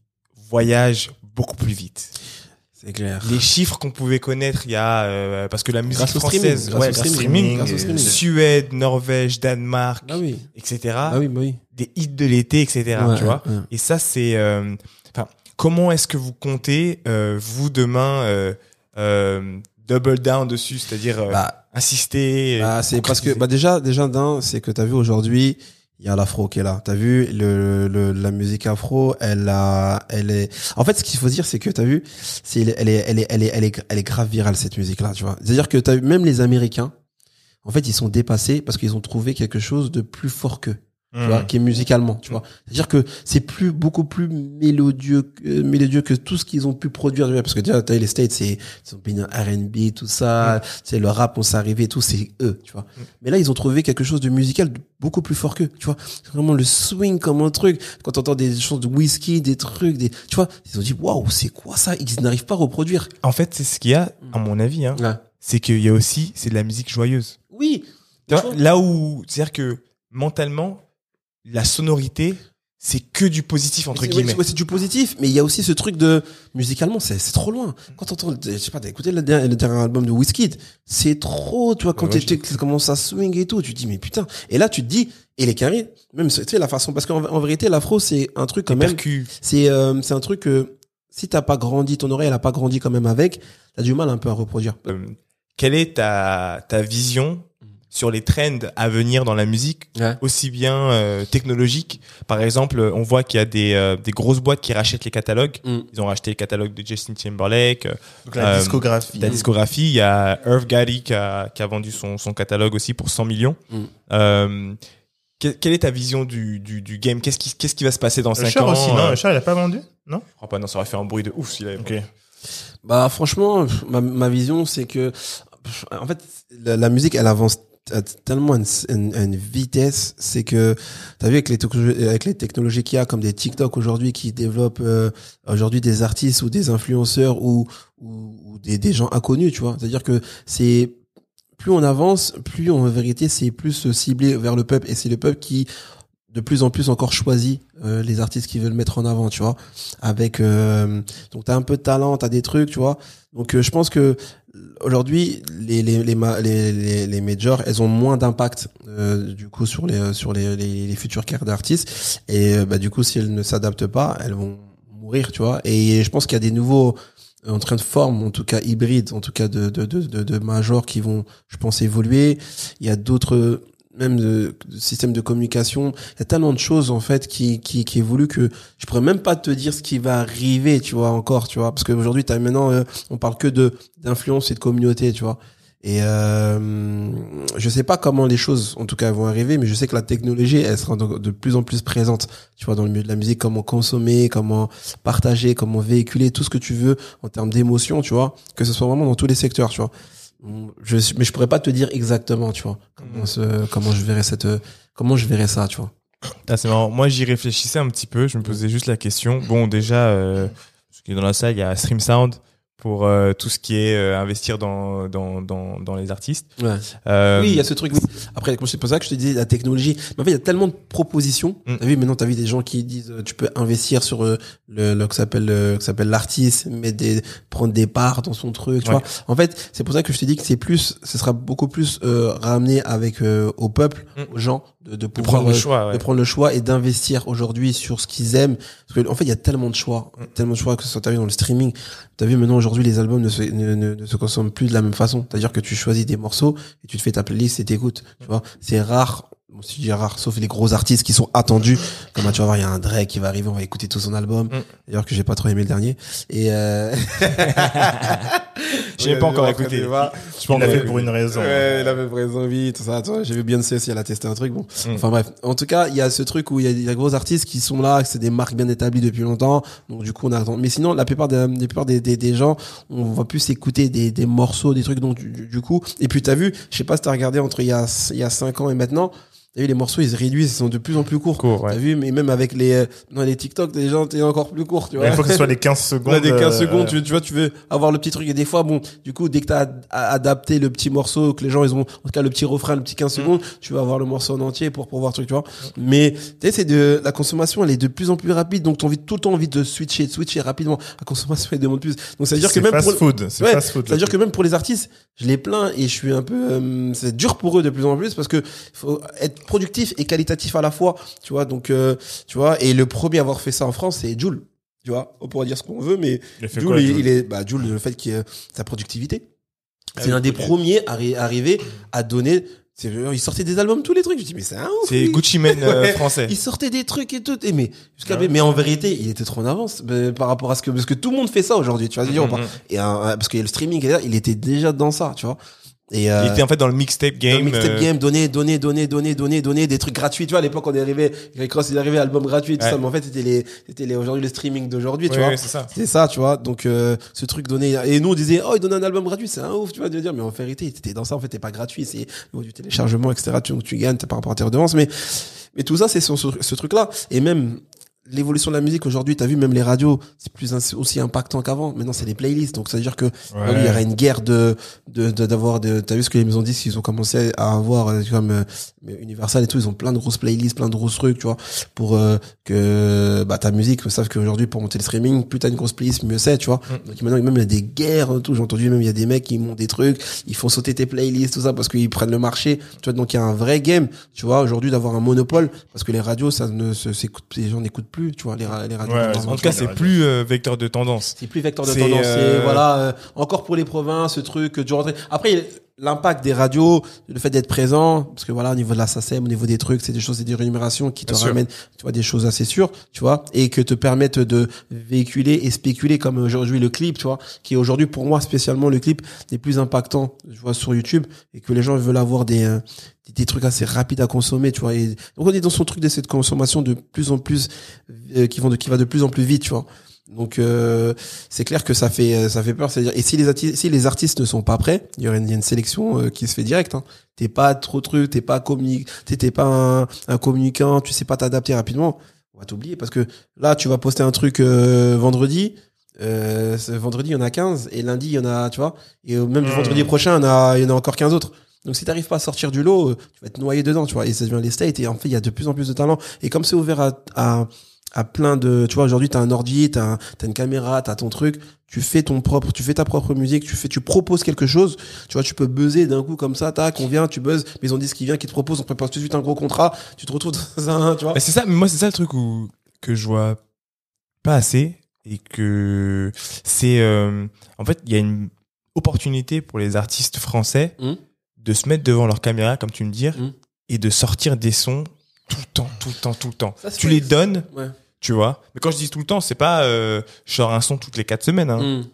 voyage beaucoup plus vite. C'est clair. Les chiffres qu'on pouvait connaître il y a euh, parce que la musique Grâce au française, streaming, ouais, au grâce au streaming, streaming, grâce au streaming. Suède, Norvège, Danemark, Ah oui. etc. Ah oui, bah oui. Des hits de l'été, etc. Ouais, tu vois. ouais. Et ça, c'est, euh, comment est-ce que vous comptez euh, vous demain euh, euh, double down dessus, c'est-à-dire euh, Bah, insister. Bah, c'est parce que bah déjà déjà d'un c'est que t'as vu aujourd'hui il y a l'afro qui est là. T'as vu le, le la musique afro, elle a elle est en fait ce qu'il faut dire c'est que t'as vu c'est elle est elle est elle est elle est elle est grave virale cette musique là, tu vois. C'est-à-dire que t'as vu même les américains en fait, ils sont dépassés parce qu'ils ont trouvé quelque chose de plus fort qu'eux tu Mm. vois, qui est musicalement, tu vois. C'est-à-dire que c'est plus beaucoup plus mélodieux, que- euh, mélodieux que tout ce qu'ils ont pu produire. Parce que déjà, les States, c'est ils ont bien R&B, tout ça, c'est le rap, on s'est arrivé, tout, c'est eux, tu vois. Mais là, ils ont trouvé quelque chose de musical beaucoup plus fort qu'eux, tu vois. C'est vraiment le swing comme un truc. Quand t'entends des choses de whisky, des trucs, des, tu vois, ils ont dit waouh, c'est quoi ça? Ils n'arrivent pas à reproduire. En fait, c'est ce qu'il y a, à mon avis, hein, Ouais. c'est qu'il y a aussi, c'est de la musique joyeuse. Oui. Vois là où, c'est-à-dire que mentalement, la sonorité, c'est que du positif entre guillemets. ouais, C'est du positif, mais il y a aussi ce truc de musicalement, c'est trop loin. Quand t'entends, je sais pas, t'as écouté le dernier, le dernier album de Wizkid, c'est trop, tu vois, quand Ouais, tu commences à swing et tout, tu te dis mais putain. Et là tu te dis, et les carrés, même tu sais la façon, parce qu'en en vérité l'afro c'est un truc quand même, c'est euh, c'est un truc que si t'as pas grandi, ton oreille elle a pas grandi quand même avec, t'as du mal un peu à reproduire. Euh, quelle est ta, ta vision sur les trends à venir dans la musique, Ouais. aussi bien euh, technologiques. Par exemple, on voit qu'il y a des, euh, des grosses boîtes qui rachètent les catalogues. Mm. Ils ont racheté le catalogue de Justin Timberlake, euh, Donc la Euh, discographie. la discographie. Il y a Irv Gotti qui a, qui a vendu son, son catalogue aussi pour 100 millions. Mm. Euh, que- quelle est ta vision du, du, du game? Qu'est-ce qui, qu'est-ce qui va se passer dans 5 Usher ans aussi, non Usher, il a pas vendu? Non? Je crois pas, non, ça aurait fait un bruit de ouf s'il avait Ok. Bah franchement, ma, ma vision c'est que en fait la, la musique elle avance à tellement une, vitesse, c'est que t'as vu avec les technologies, qu'il y a comme des TikTok aujourd'hui qui développent euh, aujourd'hui des artistes ou des influenceurs ou des, gens inconnus, tu vois. C'est-à-dire que c'est plus on avance, plus en vérité c'est plus ciblé vers le peuple et c'est le peuple qui de plus en plus encore choisit euh, les artistes qui veulent mettre en avant, tu vois. Avec euh, donc t'as un peu de talent, t'as des trucs, tu vois. Donc euh, je pense que aujourd'hui les les les, les les majors, elles ont moins d'impact euh, du coup sur les sur les les, futures carrières d'artistes et euh, bah du coup si elles ne s'adaptent pas, elles vont mourir, tu vois. Et je pense qu'il y a des nouveaux euh, en train de forme, en tout cas hybrides, en tout cas de de de, de majors qui vont, je pense, évoluer. Il y a d'autres même de, de systèmes de communication. Il y a tellement de choses en fait qui qui qui évoluent que je pourrais même pas te dire ce qui va arriver, tu vois encore, tu vois, parce qu'aujourd'hui, t'as maintenant, euh, on parle que de d'influence et de communauté, tu vois. Et euh, je sais pas comment les choses, en tout cas, vont arriver, mais je sais que la technologie, elle sera de plus en plus présente, tu vois, dans le milieu de la musique, comment consommer, comment partager, comment véhiculer tout ce que tu veux en termes d'émotion, tu vois, que ce soit vraiment dans tous les secteurs, tu vois. Je, mais je pourrais pas te dire exactement, tu vois, comment, ce- comment je verrais cette, comment je verrais ça, tu vois. Ah, c'est marrant. Moi, j'y réfléchissais un petit peu. Je me posais juste la question. Bon, déjà, euh, ce qui est dans la salle, il y a Stream Sound pour euh, tout ce qui est euh, investir dans, dans, dans, dans les artistes. Ouais. Euh, Oui, il y a ce truc. oui. Après, c'est pour ça que je te disais la technologie. Mais en fait, il y a tellement de propositions. Mm. T'as vu maintenant, t'as vu des gens qui disent euh, tu peux investir sur euh, le, le que s'appelle le que s'appelle l'artiste, mais des prendre des parts dans son truc. Tu Ouais. vois. En fait, c'est pour ça que je te dis que c'est plus, ce sera beaucoup plus euh, ramené avec euh, au peuple, Mm. aux gens, de, de de prendre le euh, choix. de Ouais. prendre le choix et d'investir aujourd'hui sur ce qu'ils aiment. Parce que, en fait, il y a tellement de choix, Mm. tellement de choix que ce soit t'as vu dans le streaming. T'as vu maintenant aujourd'hui les albums ne se, ne, ne, ne se consomment plus de la même façon. C'est-à-dire que tu choisis des morceaux et tu te fais ta playlist et t'écoutes. Tu vois, c'est rare. Bon, si je dis rare, sauf les gros artistes qui sont attendus. Comme tu vas voir, il y a un Drake qui va arriver, on va écouter tout son album. Mm. D'ailleurs que j'ai pas trop aimé le dernier. Et euh... (laughs) J'ai pas encore écouté. Tu vois. Je pense Il l'a que- fait pour une raison. Ouais, il avait raison, oui, tout ça. J'ai vu Beyoncé aussi, elle a testé un truc, bon. Mm. Enfin bref. En tout cas, il y a ce truc où il y a des gros artistes qui sont là, que c'est des marques bien établies depuis longtemps. Donc du coup, on attend. Mais sinon, la plupart des, plupart des, des, des gens, on va plus écouter des, des morceaux, des trucs. Donc du, coup, et puis t'as vu, je sais pas si t'as regardé entre il y a il y a cinq ans et maintenant. T'as vu les morceaux, ils se réduisent, ils sont de plus en plus courts. Court, ouais. T'as vu, mais même avec les euh, dans les TikTok, les gens t'es encore plus court, tu vois. Il faut que ce soit les 15 secondes. (laughs) Ouais, des 15 euh, secondes, tu, tu vois, tu veux avoir le petit truc. Et des fois, bon, du coup, dès que t'as ad- adapté le petit morceau, que les gens, ils ont, en tout cas, le petit refrain, le petit 15 secondes, tu vas avoir le morceau en entier pour pouvoir truc, tu vois. Mais, tu sais, c'est de, la consommation, elle est de plus en plus rapide. Donc, t'as envie tout le temps envie de switcher, de switcher rapidement. La consommation, elle demande plus. Donc, ça veut dire que C'est même fast pour, food. Ouais, fast food. c'est-à-dire que même pour les artistes, je les plains et je suis un peu, euh, c'est dur pour eux de plus en plus parce que faut être productif et qualitatif à la fois, tu vois. Donc, euh, tu vois, et le premier à avoir fait ça en France, c'est Jules. Tu vois, on pourra dire ce qu'on veut, mais Jules, quoi, il, est, bah, Jules, le fait qu'il ait sa productivité. Ah C'est oui, un des premiers à arri- arriver à donner, il sortait des albums, tous les trucs. Je dis, mais c'est un ouf. C'est. Gucci Mane euh, Ouais. français. Il sortait des trucs et tout, et mais, jusqu'à, Ouais. mais en vérité, il était trop en avance, mais par rapport à ce que, parce que tout le monde fait ça aujourd'hui, tu vois, pas. Mhm. Et un- un- parce qu'il y a le streaming, il était déjà dans ça, tu vois. Et euh, Il était en fait dans le mixtape dans game. le mixtape euh, game, donner, donner, donner, donner, donner, donner des trucs gratuits. Tu vois, à l'époque, on est arrivé, Rick Ross, il est arrivé, album gratuit, tout Ouais. ça. Mais en fait, c'était les, c'était les, aujourd'hui, le streaming d'aujourd'hui, tu vois. ouais, c'est ça. C'est ça, tu vois. Donc, euh, ce truc donné. Et nous, on disait, oh, il donne un album gratuit, c'est un ouf, tu vois, de dire. Mais en vérité, t'étais dans ça, en fait, t'es pas gratuit. C'est au niveau du téléchargement, etc. Tu, tu gagnes par rapport à tes redevances. Mais, mais tout ça, c'est sur ce, ce truc-là. Et même, l'évolution de la musique aujourd'hui, t'as vu, même les radios, c'est plus aussi impactant qu'avant. Maintenant, c'est les playlists. Donc, ça veut dire que, il y aura une guerre de, de, de- d'avoir de, t'as vu ce que les maisons disent, ils ont commencé à avoir, euh, comme, euh, Universal et tout, ils ont plein de grosses playlists, plein de grosses trucs, tu vois, pour, euh, que, bah, ta musique, ils savent qu'aujourd'hui, pour monter le streaming, plus t'as une grosse playlist, mieux c'est, tu vois. Mm. Donc, maintenant, même, il y a des guerres, tout. J'ai entendu, même, il y a des mecs qui montent des trucs, ils font sauter tes playlists, tout ça, parce qu'ils prennent le marché. Tu vois, donc, il y a un vrai game, tu vois, aujourd'hui, d'avoir un monopole, parce que les radios, ça ne se, s'écoute, les gens n'écoutent plus, tu vois, les, ra- les radios. Ouais, En tout cas, c'est radios. plus euh, vecteur de tendance. C'est plus vecteur de tendance. euh, C'est, voilà, euh, encore pour les provinces, ce truc, du rentrée. Après, l'impact des radios, le fait d'être présent, parce que voilà, au niveau de la SACEM, au niveau des trucs, c'est des choses, c'est des rémunérations qui te Bien sûr. ramènent, tu vois, des choses assez sûres, tu vois, et que te permettent de véhiculer et spéculer comme aujourd'hui le clip, tu vois, qui est aujourd'hui pour moi spécialement le clip des plus impactants, je vois, sur YouTube, et que les gens veulent avoir des, euh, des, des trucs assez rapides à consommer, tu vois, et donc on est dans son truc de cette consommation de plus en plus, euh, qui vont de, qui va de plus en plus vite, tu vois. Donc euh, c'est clair que ça fait euh, ça fait peur. C'est-à-dire et si les artistes si les artistes ne sont pas prêts, il y aura une, sélection euh, qui se fait direct. Hein. T'es pas trop truc, t'es pas communique, t'es pas un, un communicant, tu sais pas t'adapter rapidement. On va t'oublier parce que là tu vas poster un truc euh, vendredi. Euh, ce vendredi il y en a 15 et lundi il y en a tu vois et même du Hmm. vendredi prochain il y en a il y en a encore 15 autres. Donc si t'arrives pas à sortir du lot, tu vas être noyé dedans, tu vois. Et ça devient les states. Et en fait, il y a de plus en plus de talents. Et comme c'est ouvert à, à, à plein de, tu vois, aujourd'hui t'as un ordi, t'as un- t'as une caméra, t'as ton truc. Tu fais ton propre, tu fais ta propre musique, tu fais, tu proposes quelque chose. Tu vois, tu peux buzzer d'un coup comme ça, tac, on vient, tu buzzes. Mais ils ont dit ce qui vient, qui te propose, on prépare tout de suite un gros contrat. Tu te retrouves (laughs) dans un, tu vois. C'est ça, mais moi c'est ça le truc où que je vois pas assez et que c'est euh, en fait il y a une opportunité pour les artistes français Hmm. de se mettre devant leur caméra comme tu me dis Hmm. et de sortir des sons tout le temps, tout le temps, tout le temps. Ça, tu les donnes, Ouais. Tu vois? Mais quand je dis tout le temps, c'est pas euh, je sors un son toutes les quatre semaines. Hein. Mm.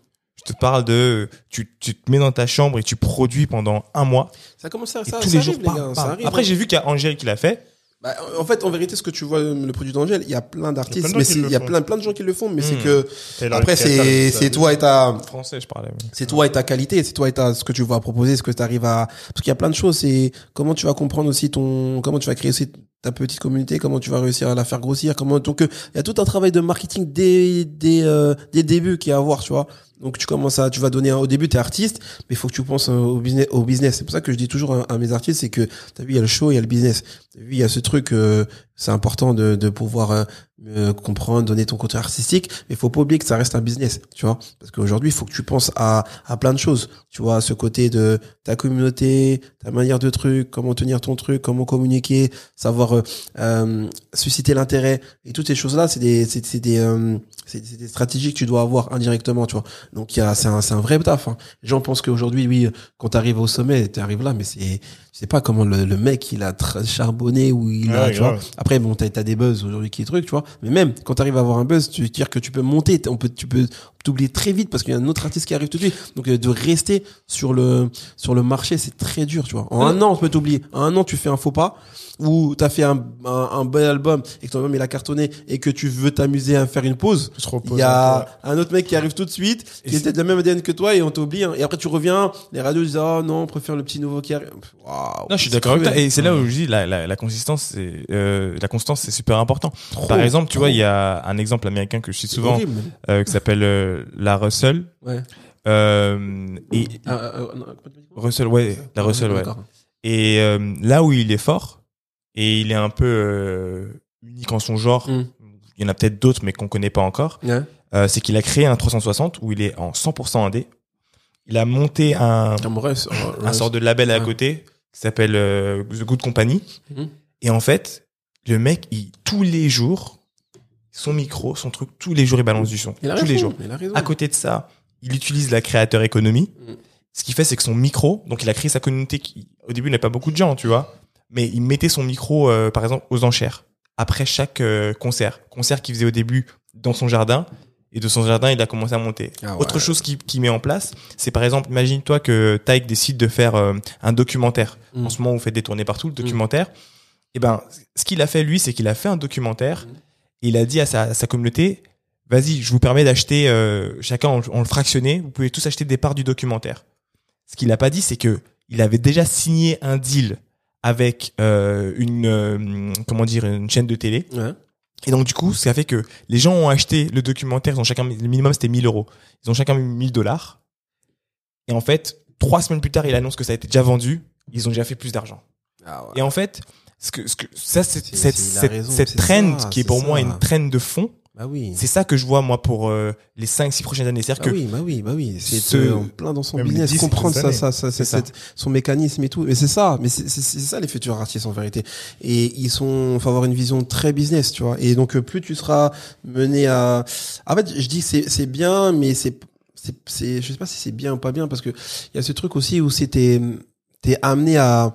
Je te parle de tu, tu te mets dans ta chambre et tu produis pendant un mois Ça commence à, ça, tous ça les jours. arrive, bam, les gars, ça bam. arrive, Après hein. j'ai vu qu'il y a Angèle qui l'a fait. Bah, en fait, en vérité, ce que tu vois, le produit d'Angèle, il y a plein d'artistes, mais il y a plein, plein de gens qui le font, mais c'est Mm. que, après, c'est, c'est toi et ta, Français, je parlais. oui. c'est toi et ta qualité, c'est toi et ta, ce que tu vas proposer, ce que tu arrives à, parce qu'il y a plein de choses, c'est comment tu vas comprendre aussi ton, comment tu vas créer aussi ta petite communauté, comment tu vas réussir à la faire grossir, comment, donc, euh, il y a tout un travail de marketing dès, dès, euh, des débuts qui est à voir, tu vois. Donc, tu commences à, tu vas donner, un- au début, t'es artiste, mais il faut que tu penses euh, au business, au business. C'est pour ça que je dis toujours à, mes artistes, c'est que, t'as vu, il y a le show, il y a le business. T'as vu, il y a ce truc, euh, c'est important de, de pouvoir euh, comprendre, donner ton côté artistique, mais il faut pas oublier que ça reste un business, tu vois. Parce qu'aujourd'hui, il faut que tu penses à, à plein de choses, tu vois, ce côté de ta communauté, ta manière de truc, comment tenir ton truc, comment communiquer, savoir euh, euh, susciter l'intérêt et toutes ces choses-là, c'est des, c'est, des, euh, c'est, des stratégies que tu dois avoir indirectement, tu vois. Donc il y a, c'est un, c'est un vrai taf. Hein. Les gens pensent qu'aujourd'hui, oui, quand t'arrives au sommet, t'arrives là, mais c'est, je sais pas comment le, le mec il a charbonné ou il a, Ouais, tu vois. Après, bon, t'as, t'as des buzz aujourd'hui qui est truc, tu vois. Mais même quand t'arrives à avoir un buzz, tu veux dire que tu peux monter, on peut, tu peux t'oublier très vite parce qu'il y a un autre artiste qui arrive tout de suite. Donc euh, de rester sur le sur le marché, c'est très dur, tu vois. En un an, on peut t'oublier. En un an, tu fais un faux pas ou t'as fait un, un, un bon album et que ton album il a cartonné et que tu veux t'amuser à faire une pause. Il y a un autre mec qui arrive tout de suite, Et qui était de la même ADN que toi et on t'oublie. hein. Et après tu reviens, les radios disent ah non, on préfère le petit nouveau qui arrive. Waouh, Non, je suis d'accord avec toi. Et c'est là où je dis la, la, la consistance, c'est euh, la constance, c'est super important. Trop, Par exemple, tu trop. vois, il y a un exemple américain que je cite souvent, euh, qui s'appelle euh, la Russell. Ouais. Euh, et Ah, ah, ah, non, Russell, ouais, la Russell, ouais. Et euh, là où il est fort, et il est un peu euh, unique en son genre, Mm. il y en a peut-être d'autres, mais qu'on connaît pas encore, euh, c'est qu'il a créé un 360 où il est en 100% indé. Il a monté un, Russ, euh, un Russ. sort de label à côté qui s'appelle euh, The Good Company. Mhm. Et en fait, le mec, il, tous les jours, son micro, son truc, tous les jours, il balance du son. Il a tous raison, les jours. Il a. À côté de ça, il utilise la créateur économie. Mhm. Ce qui fait, c'est que son micro, donc il a créé sa communauté qui, au début, n'a pas beaucoup de gens, tu vois. Mais il mettait son micro, euh, par exemple, aux enchères. Après chaque euh, concert. Concert qu'il faisait au début dans son jardin. Et de son jardin, il a commencé à monter. Ah ouais. Autre chose qu'il qui met en place, c'est par exemple, imagine-toi que Taïk décide de faire euh, un documentaire. Mm. En ce moment, vous faites des tournées partout, le documentaire. Et ben, ce qu'il a fait, lui, c'est qu'il a fait un documentaire. Et il a dit à sa, à sa communauté, vas-y, je vous permets d'acheter, euh, chacun en, en le fractionné, vous pouvez tous acheter des parts du documentaire. Ce qu'il a pas dit, c'est que il avait déjà signé un deal avec euh, une, euh, comment dire, une chaîne de télé. Ouais. Et donc, du coup, ça a fait que les gens ont acheté le documentaire, ils ont chacun, le minimum c'était 1000 euros. Ils ont chacun mis 1000 dollars. Et en fait, trois semaines plus tard, il annonce que ça a été déjà vendu. Ils ont déjà fait plus d'argent. Ah ouais. Et en fait, ce que, ce que, ça, c'est, cette, cette, cette trend ça, qui est pour moi ça. une trend de fond, Bah oui. c'est ça que je vois, moi, pour euh, les 5-6 prochaines années. C'est-à-dire Bah que oui, bah oui, bah oui. C'est Ce- en plein dans son business, 10 comprendre ça, ça, ça, ça. cette- son mécanisme et tout. Mais c'est ça, mais c'est ça les futurs artistes en vérité. Et ils sont, faut avoir une vision très business, tu vois. Et donc euh, plus tu seras mené à, en fait, je dis c'est c'est bien, mais c'est c'est c'est je sais pas si c'est bien ou pas bien parce que il y a ce truc aussi où c'était t'es amené à,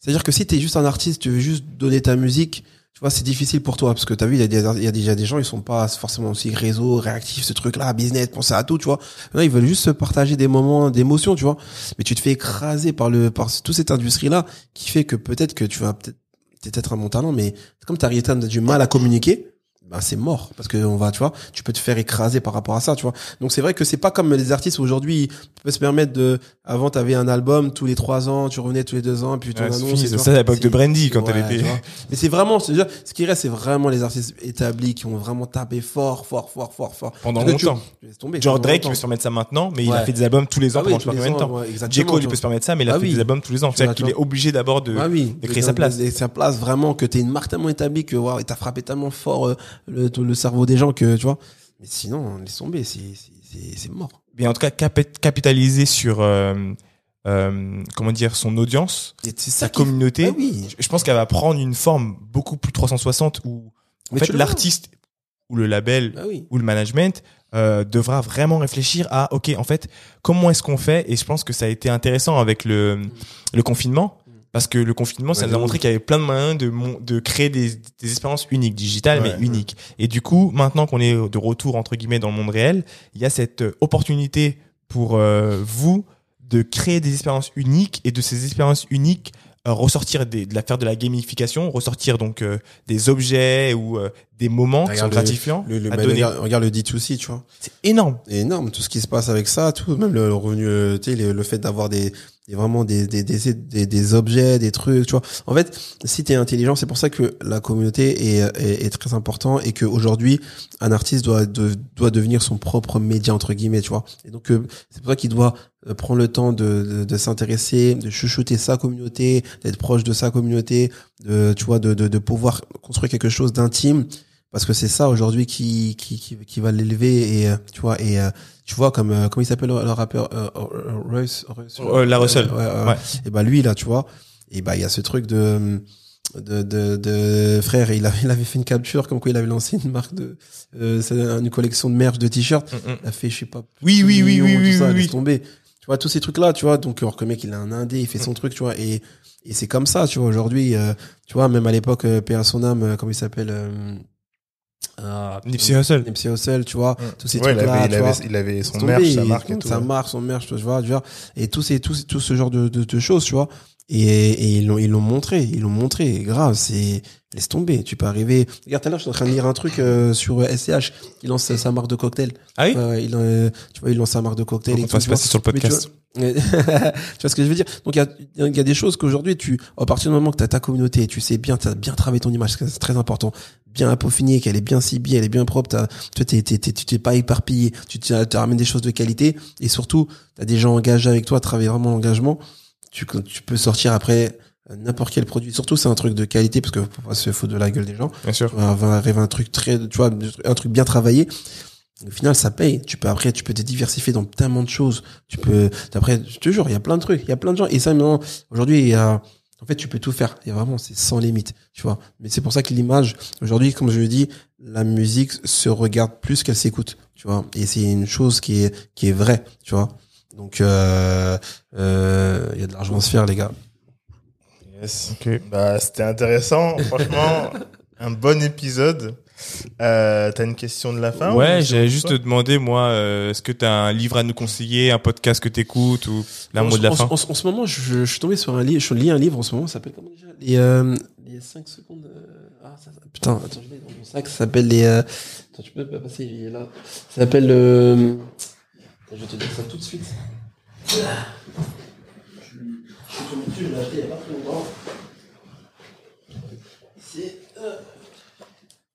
c'est-à-dire que si t'es juste un artiste, tu veux juste donner ta musique, tu vois, c'est difficile pour toi parce que t'as vu, il y, a déjà des gens, ils sont pas forcément aussi réseau, réactifs, ce truc-là, business, penser à tout, tu vois. Là, ils veulent juste se partager des moments d'émotion, tu vois. Mais tu te fais écraser par le, par toute cette industrie-là qui fait que peut-être que tu vas peut-être, peut-être un bon talent, mais comme t'as t'as du mal à communiquer, ben c'est mort parce que on va, tu vois, tu peux te faire écraser par rapport à ça, tu vois. Donc c'est vrai que c'est pas comme les artistes aujourd'hui peuvent se permettre de. Avant, t'avais un album tous les trois ans, tu revenais tous les deux ans, puis ton Ouais, c'est annonce. fini, et c'est tu ça, l'époque de Brandy, quand elle Ouais, était- tu vois. Mais c'est vraiment, c'est déjà, ce qui reste, c'est vraiment les artistes établis qui ont vraiment tapé fort, fort, fort, fort, fort. Pendant Parce tu- longtemps. tu tomber, Genre Drake, il peut se permettre ça maintenant, mais il a fait des albums tous les ans Ah oui, pendant je sais pas de temps. J. Cole, il tu peut se permettre ça, mais il a Ah fait oui. des albums tous les ans. Tu C'est-à-dire qu'il tu est obligé d'abord de, Ah oui, créer sa place. Sa place vraiment que t'es une marque tellement établie que waouh, t'as frappé tellement fort euh, le, le cerveau des gens que tu vois. Mais sinon, laisse tomber, c'est mort. Mais en tout cas, capi- capitaliser sur, euh, euh, comment dire, son audience, sa communauté. Ah oui. Je pense qu'elle va prendre une forme beaucoup plus 360 où, en Mais fait, l'artiste ou le label Ah oui. ou le management euh, devra vraiment réfléchir à ok en fait comment est-ce qu'on fait? Et je pense que ça a été intéressant avec le le confinement parce que le confinement ça nous a montré qu'il y avait plein de moyens de créer des, des expériences uniques digitales Ouais. mais uniques et du coup maintenant qu'on est de retour entre guillemets dans le monde réel il y a cette euh, opportunité pour euh, vous de créer des expériences uniques et de ces expériences uniques euh, ressortir des, de la faire de la gamification ressortir donc euh, des objets ou des moments qui sont gratifiants Le, le, à donner regarde, regarde le D2C, tu vois. c'est énorme énorme tout ce qui se passe avec ça, tout même le, le revenu, euh, tu sais, le, le fait d'avoir des, des vraiment des, des, des, des, des objets, des trucs, tu vois. En fait, si t'es intelligent, c'est pour ça que la communauté est, est, est très important et qu'aujourd'hui, un artiste doit, de- doit devenir son propre média, entre guillemets, tu vois. Et donc, euh, c'est pour ça qu'il doit euh, prendre le temps de, de, de s'intéresser, de chouchouter sa communauté, d'être proche de sa communauté, de, tu vois, de, de, de pouvoir construire quelque chose d'intime parce que c'est ça aujourd'hui qui, qui, qui, qui va l'élever et euh, tu vois et euh, tu vois comme euh, comment il s'appelle le, le rappeur euh, Royce, Royce Euh, La Russell. ouais, ouais, et bah lui là tu vois et bah il y a ce truc de de, de, de frère il avait, il avait fait une capture comme quoi il avait lancé une marque de euh, une collection de merch de t-shirts Mm, mm. il a fait je sais pas Oui, oui, oui, millions, oui, tout oui, ça, oui, tomber tu vois tous ces trucs là tu vois donc alors que le mec il a un indé il fait Mm. son truc tu vois et et c'est comme ça tu vois aujourd'hui euh, tu vois même à l'époque euh, à son âme euh, comment il s'appelle euh, Nipsey Hussle. Nipsey Hussle, tu vois, Mm. tous ces Ouais, il trucs-là, il vois. il avait son merch, sa marque et tout. Sa marque, son merch, tu vois, tu vois. Et tous ces, tous, tout ce genre de, de, de choses, tu vois. Et, et ils l'ont, ils l'ont montré, ils l'ont montré. Et grave, c'est, laisse tomber. Tu peux arriver. Regarde, tout à l'heure, je suis en train de lire un truc euh, sur euh, SCH. Il lance sa marque de cocktail. Ah oui? Ouais, il, euh, tu vois, il lance sa marque de cocktail. Et on tout, va se tu passer sur le tu podcast. vois- (laughs) tu vois ce que je veux dire? Donc il y a, il y a des choses qu'aujourd'hui tu, à partir du moment que tu as ta communauté, tu sais bien, tu as bien travaillé ton image, c'est très important, bien peaufiné, qu'elle est bien ciblée, elle est bien propre, t'as- toi t'es, t'es, t'es- tu t'es pas éparpillé, tu te tu ramènes des choses de qualité et surtout tu as des gens engagés avec toi, travailler vraiment l'engagement, tu, tu peux sortir après euh, n'importe quel produit. Surtout c'est un truc de qualité parce que faut pas se foutre de la gueule des gens. Bien sûr. Va va arriver un truc très, tu vois, un truc bien travaillé. Au final, ça paye. Tu peux après, tu peux te diversifier dans tellement de choses. Tu peux, après, je te jure, il y a plein de trucs, il y a plein de gens. Et ça, maintenant, aujourd'hui, il y a, en fait, tu peux tout faire. Il y a vraiment, c'est sans limite, tu vois. Mais c'est pour ça que l'image, aujourd'hui, comme je le dis, la musique se regarde plus qu'elle s'écoute, tu vois. Et c'est une chose qui est, qui est vraie, tu vois. Donc, euh, euh, il y a de l'argent à se faire, les gars. Yes. Bah, c'était intéressant. (laughs) Franchement, un bon épisode. Euh, T'as une question de la fin Ouais, ou j'allais juste te demander, moi, euh, est-ce que tu as un livre à nous conseiller, un podcast que t'écoutes ou la en, mot de la en- fin En, en ce moment, je, je suis tombé sur un livre, je lis un livre en ce moment, ça s'appelle comment déjà? Les, euh, les 5 secondes. euh, ah, ça, ça- putain, attends, je l'ai dans mon sac, ça s'appelle les. Euh, attends, tu peux pas passer, il est là. Ça s'appelle je vais te dire ça tout de suite. Je suis mon dessus, je l'ai acheté il y a pas très longtemps. C'est. euh,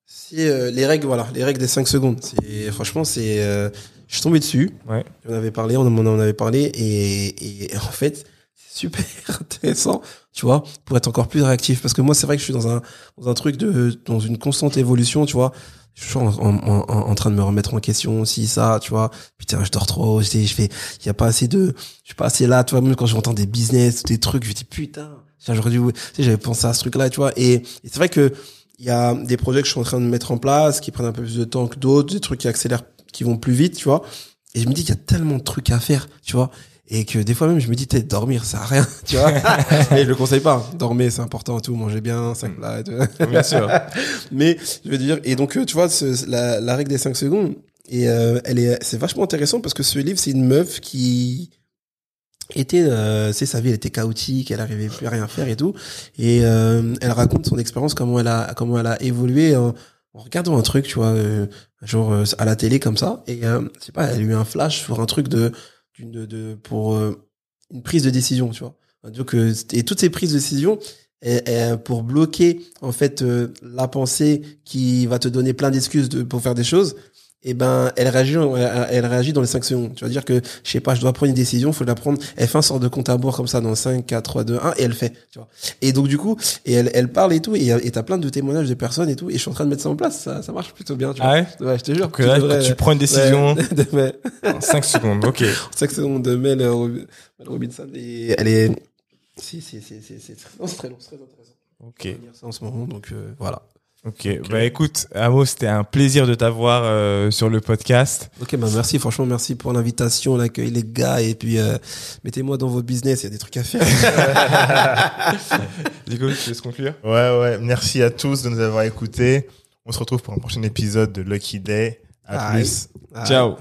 C'est euh, les règles, voilà, les règles des 5 secondes. C'est franchement, c'est. euh, je suis tombé dessus. Ouais. On avait parlé, on en en avait parlé, et, et en fait, c'est super (laughs) intéressant, tu vois, pour être encore plus réactif. Parce que moi, c'est vrai que je suis dans un, dans un truc de, dans une constante évolution, tu vois. Je suis en, en, en, en train de me remettre en question, si ça, tu vois. Putain, je dors trop, je, je fais, il y a pas assez de, je suis pas assez là, tu vois. Même quand j'entends des business, des trucs, je dis putain, j'aurais dû, tu sais, j'avais pensé à ce truc-là, tu vois. Et, et c'est vrai que il y a des projets que je suis en train de mettre en place, qui prennent un peu plus de temps que d'autres, des trucs qui accélèrent, qui vont plus vite, tu vois Et je me dis qu'il y a tellement de trucs à faire, tu vois. Et que des fois même, je me dis, t'es dormir, ça à rien, tu vois. (laughs) et je le conseille pas. Dormir, c'est important, tout. Manger bien, 5 plats, et tout. Bien sûr. (laughs) Mais je veux dire, et donc euh, tu vois, ce- la, la règle des 5 secondes, et euh, elle est, c'est vachement intéressant parce que ce livre, c'est une meuf qui était, euh, c'est sa vie, elle était chaotique, elle arrivait plus à rien faire et tout, et euh, elle raconte son expérience, comment elle a, comment elle a évolué en, en regardant un truc, tu vois, euh, un jour euh, à la télé comme ça, et euh, je sais pas, elle a eu un flash sur un truc de, de, pour euh, une prise de décision, tu vois. Donc, euh, et toutes ces prises de décision, et, pour bloquer en fait euh, la pensée qui va te donner plein d'excuses de, pour faire des choses et ben elle réagit elle, elle réagit dans les 5 secondes. Tu vas dire que je sais pas je dois prendre une décision faut la prendre elle fait un sort de compte à rebours comme ça dans 5 4 3 2 1 et elle fait tu vois. Et donc du coup et elle, elle parle et tout et t'as plein de témoignages de personnes et tout et je suis en train de mettre ça en place. Ça, ça marche plutôt bien tu vois. Ah ouais ouais je te jure. Donc là, quand tu prends une décision (laughs) Ouais, en 5 secondes. Ok. (laughs) 5 secondes de Mel, euh, Mel Robinson et elle est si si si si c'est c'est très long c'est très intéressant. Ok. Ça en ce moment donc euh, voilà Ok. Bah écoute, Amo, c'était un plaisir de t'avoir euh, sur le podcast. Ok, bah merci, franchement, merci pour l'invitation, l'accueil, les gars, et puis euh, mettez-moi dans votre business, il y a des trucs à faire. (laughs) Nico, tu laisses conclure? Ouais, ouais. Merci à tous de nous avoir écoutés. On se retrouve pour un prochain épisode de Lucky Day. À plus. Ciao.